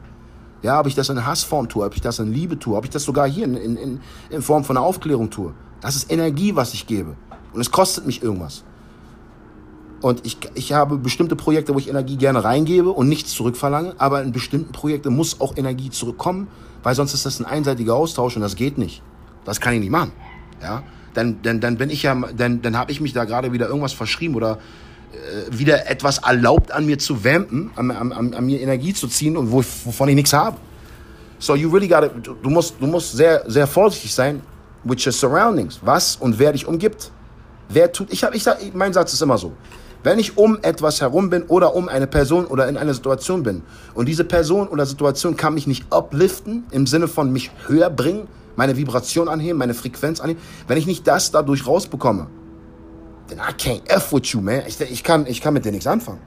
Ja, ob ich das in Hassform tue, ob ich das in Liebe tue, ob ich das sogar hier in, in, in Form von einer Aufklärung tue. Das ist Energie, was ich gebe. Und es kostet mich irgendwas. Und ich, ich habe bestimmte Projekte, wo ich Energie gerne reingebe und nichts zurückverlange, aber in bestimmten Projekten muss auch Energie zurückkommen, weil sonst ist das ein einseitiger Austausch und das geht nicht. Das kann ich nicht machen. Ja? Dann, dann, dann bin ich ja, dann, dann habe ich mich da gerade wieder irgendwas verschrieben oder äh, wieder etwas erlaubt, an mir zu vampen, an, an, an, mir Energie zu ziehen und wo, wovon ich nichts habe. So you really gotta, du musst, du musst sehr, sehr vorsichtig sein with your surroundings. Was und wer dich umgibt. Wer tut, ich habe, ich mein Satz ist immer so. Wenn ich um etwas herum bin oder um eine Person oder in einer Situation bin und diese Person oder Situation kann mich nicht upliften, im Sinne von mich höher bringen, meine Vibration anheben, meine Frequenz anheben, wenn ich nicht das dadurch rausbekomme, then I can't F with you, man. Ich, ich, kann, ich kann mit dir nichts anfangen.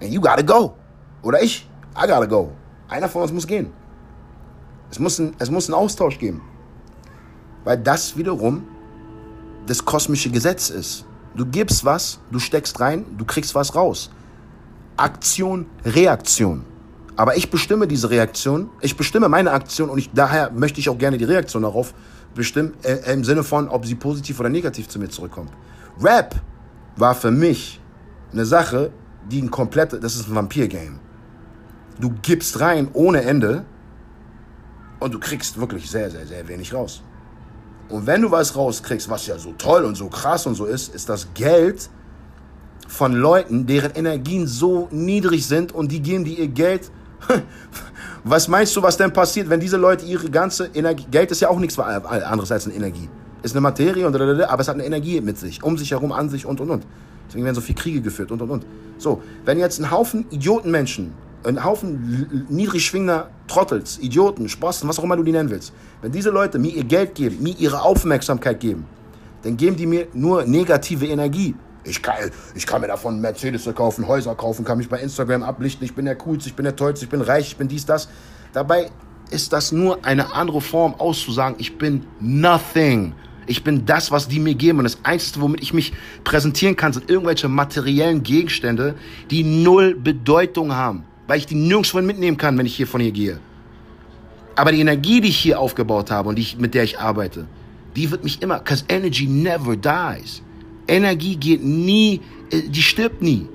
And you gotta go. Oder ich, I gotta go. Einer von uns muss gehen. Es muss, ein, es muss einen Austausch geben. Weil das wiederum das kosmische Gesetz ist. Du gibst was, du steckst rein, du kriegst was raus. Aktion, Reaktion. Aber ich bestimme diese Reaktion, ich bestimme meine Aktion und ich, daher möchte ich auch gerne die Reaktion darauf bestimmen, äh, im Sinne von, ob sie positiv oder negativ zu mir zurückkommt. Rap war für mich eine Sache, die ein komplett, das ist ein Vampir-Game. Du gibst rein ohne Ende und du kriegst wirklich sehr, sehr, sehr wenig raus. Und wenn du was rauskriegst, was ja so toll und so krass und so ist, ist das Geld von Leuten, deren Energien so niedrig sind und die geben dir ihr Geld. <laughs> Was meinst du, was denn passiert, wenn diese Leute ihre ganze Energie, Geld ist ja auch nichts anderes als eine Energie. Ist eine Materie, und, aber es hat eine Energie mit sich, um sich herum, an sich und und und. Deswegen werden so viele Kriege geführt und und und. So, wenn jetzt ein Haufen Idiotenmenschen ein Haufen niedrig schwingender Trottels, Idioten, Sposten, was auch immer du die nennen willst, wenn diese Leute mir ihr Geld geben, mir ihre Aufmerksamkeit geben, dann geben die mir nur negative Energie. Ich kann, ich kann mir davon Mercedes kaufen, Häuser kaufen, kann mich bei Instagram ablichten, ich bin der Coolste, ich bin der Tollste, ich bin reich, ich bin dies, das. Dabei ist das nur eine andere Form auszusagen, ich bin nothing. Ich bin das, was die mir geben. Und das Einzige, womit ich mich präsentieren kann, sind irgendwelche materiellen Gegenstände, die null Bedeutung haben weil ich die nirgendwo mitnehmen kann, wenn ich hier von hier gehe. Aber die Energie, die ich hier aufgebaut habe und die ich, mit der ich arbeite, die wird mich immer, because energy never dies. Energie geht nie, äh, die stirbt nie.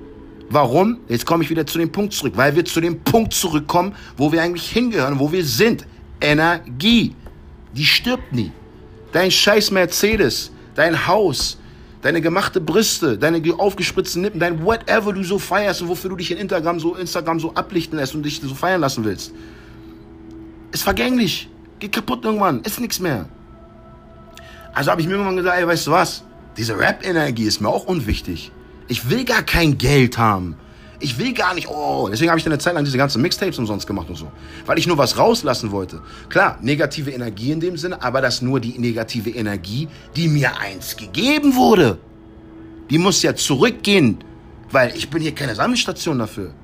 Warum? Jetzt komme ich wieder zu dem Punkt zurück, weil wir zu dem Punkt zurückkommen, wo wir eigentlich hingehören, wo wir sind. Energie. Die stirbt nie. Dein scheiß Mercedes, dein Haus, deine gemachte Brüste, deine aufgespritzten Lippen, dein whatever du so feierst und wofür du dich in Instagram so, Instagram so ablichten lässt und dich so feiern lassen willst. Ist vergänglich. Geht kaputt irgendwann. Ist nichts mehr. Also habe ich mir irgendwann gesagt, ey, weißt du was? Diese Rap-Energie ist mir auch unwichtig. Ich will gar kein Geld haben. Ich will gar nicht, oh, deswegen habe ich dann eine Zeit lang diese ganzen Mixtapes umsonst gemacht und so. Weil ich nur was rauslassen wollte. Klar, negative Energie in dem Sinne, aber das nur die negative Energie, die mir eins gegeben wurde. Die muss ja zurückgehen, weil ich bin hier keine Sammelstation dafür.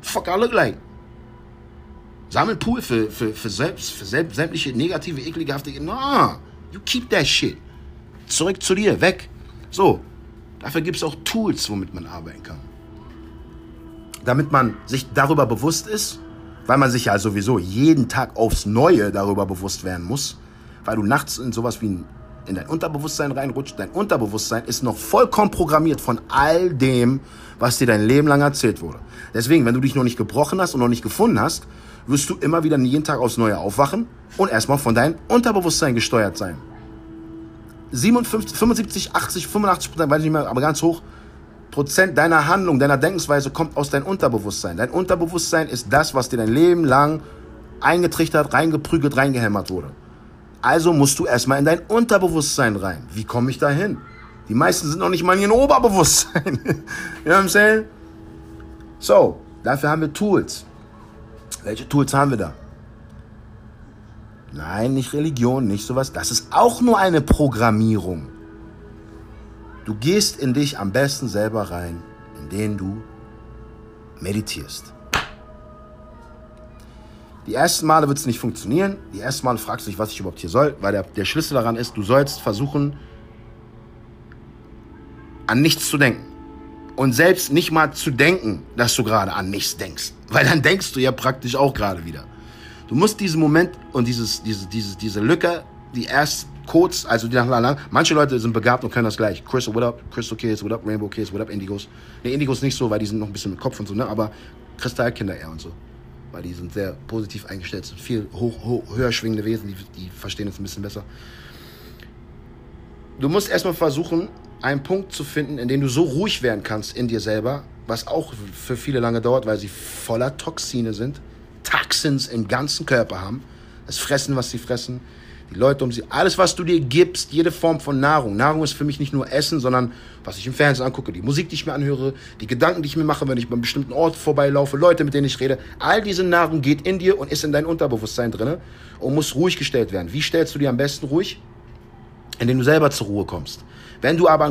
Fuck I look like. Sammelpool für, für, für, selbst, für selbst, sämtliche negative, ekelhafte, no, you keep that shit. Zurück zu dir, weg. So, dafür gibt es auch Tools, womit man arbeiten kann damit man sich darüber bewusst ist, weil man sich ja sowieso jeden Tag aufs Neue darüber bewusst werden muss, weil du nachts in sowas wie in dein Unterbewusstsein reinrutscht. Dein Unterbewusstsein ist noch vollkommen programmiert von all dem, was dir dein Leben lang erzählt wurde. Deswegen, wenn du dich noch nicht gebrochen hast und noch nicht gefunden hast, wirst du immer wieder jeden Tag aufs Neue aufwachen und erstmal von deinem Unterbewusstsein gesteuert sein. 57, 75, 80, 85 Prozent, weiß ich nicht mehr, aber ganz hoch, Prozent deiner Handlung, deiner Denkensweise kommt aus deinem Unterbewusstsein. Dein Unterbewusstsein ist das, was dir dein Leben lang eingetrichtert, reingeprügelt, reingehämmert wurde. Also musst du erstmal in dein Unterbewusstsein rein. Wie komme ich da hin? Die meisten sind noch nicht mal in ihrem Oberbewusstsein. <laughs> you know what I'm saying? So, dafür haben wir Tools. Welche Tools haben wir da? Nein, nicht Religion, nicht sowas. Das ist auch nur eine Programmierung. Du gehst in dich am besten selber rein, indem du meditierst. Die ersten Male wird es nicht funktionieren. Die ersten Male fragst du dich, was ich überhaupt hier soll, weil der, der Schlüssel daran ist, du sollst versuchen, an nichts zu denken. Und selbst nicht mal zu denken, dass du gerade an nichts denkst. Weil dann denkst du ja praktisch auch gerade wieder. Du musst diesen Moment und dieses, diese, diese, diese Lücke, die erst Codes, also die nach lang. Manche Leute sind begabt und können das gleich. Crystal, what up? Crystal Kids, what up? Rainbow Kids, what up? Indigos. Ne, Indigos nicht so, weil die sind noch ein bisschen mit Kopf und so, ne? Aber Kristallkinder eher und so. Weil die sind sehr positiv eingestellt, sind viel hoch, hoch, höher schwingende Wesen, die, die verstehen es ein bisschen besser. Du musst erstmal versuchen, einen Punkt zu finden, in dem du so ruhig werden kannst in dir selber, was auch für viele lange dauert, weil sie voller Toxine sind, Toxins im ganzen Körper haben, das Fressen, was sie fressen, die Leute um sie, alles, was du dir gibst, jede Form von Nahrung. Nahrung ist für mich nicht nur Essen, sondern was ich im Fernsehen angucke, die Musik, die ich mir anhöre, die Gedanken, die ich mir mache, wenn ich bei einem bestimmten Ort vorbeilaufe, Leute, mit denen ich rede. All diese Nahrung geht in dir und ist in dein Unterbewusstsein drin und muss ruhig gestellt werden. Wie stellst du dir am besten ruhig? Indem du selber zur Ruhe kommst. Wenn du aber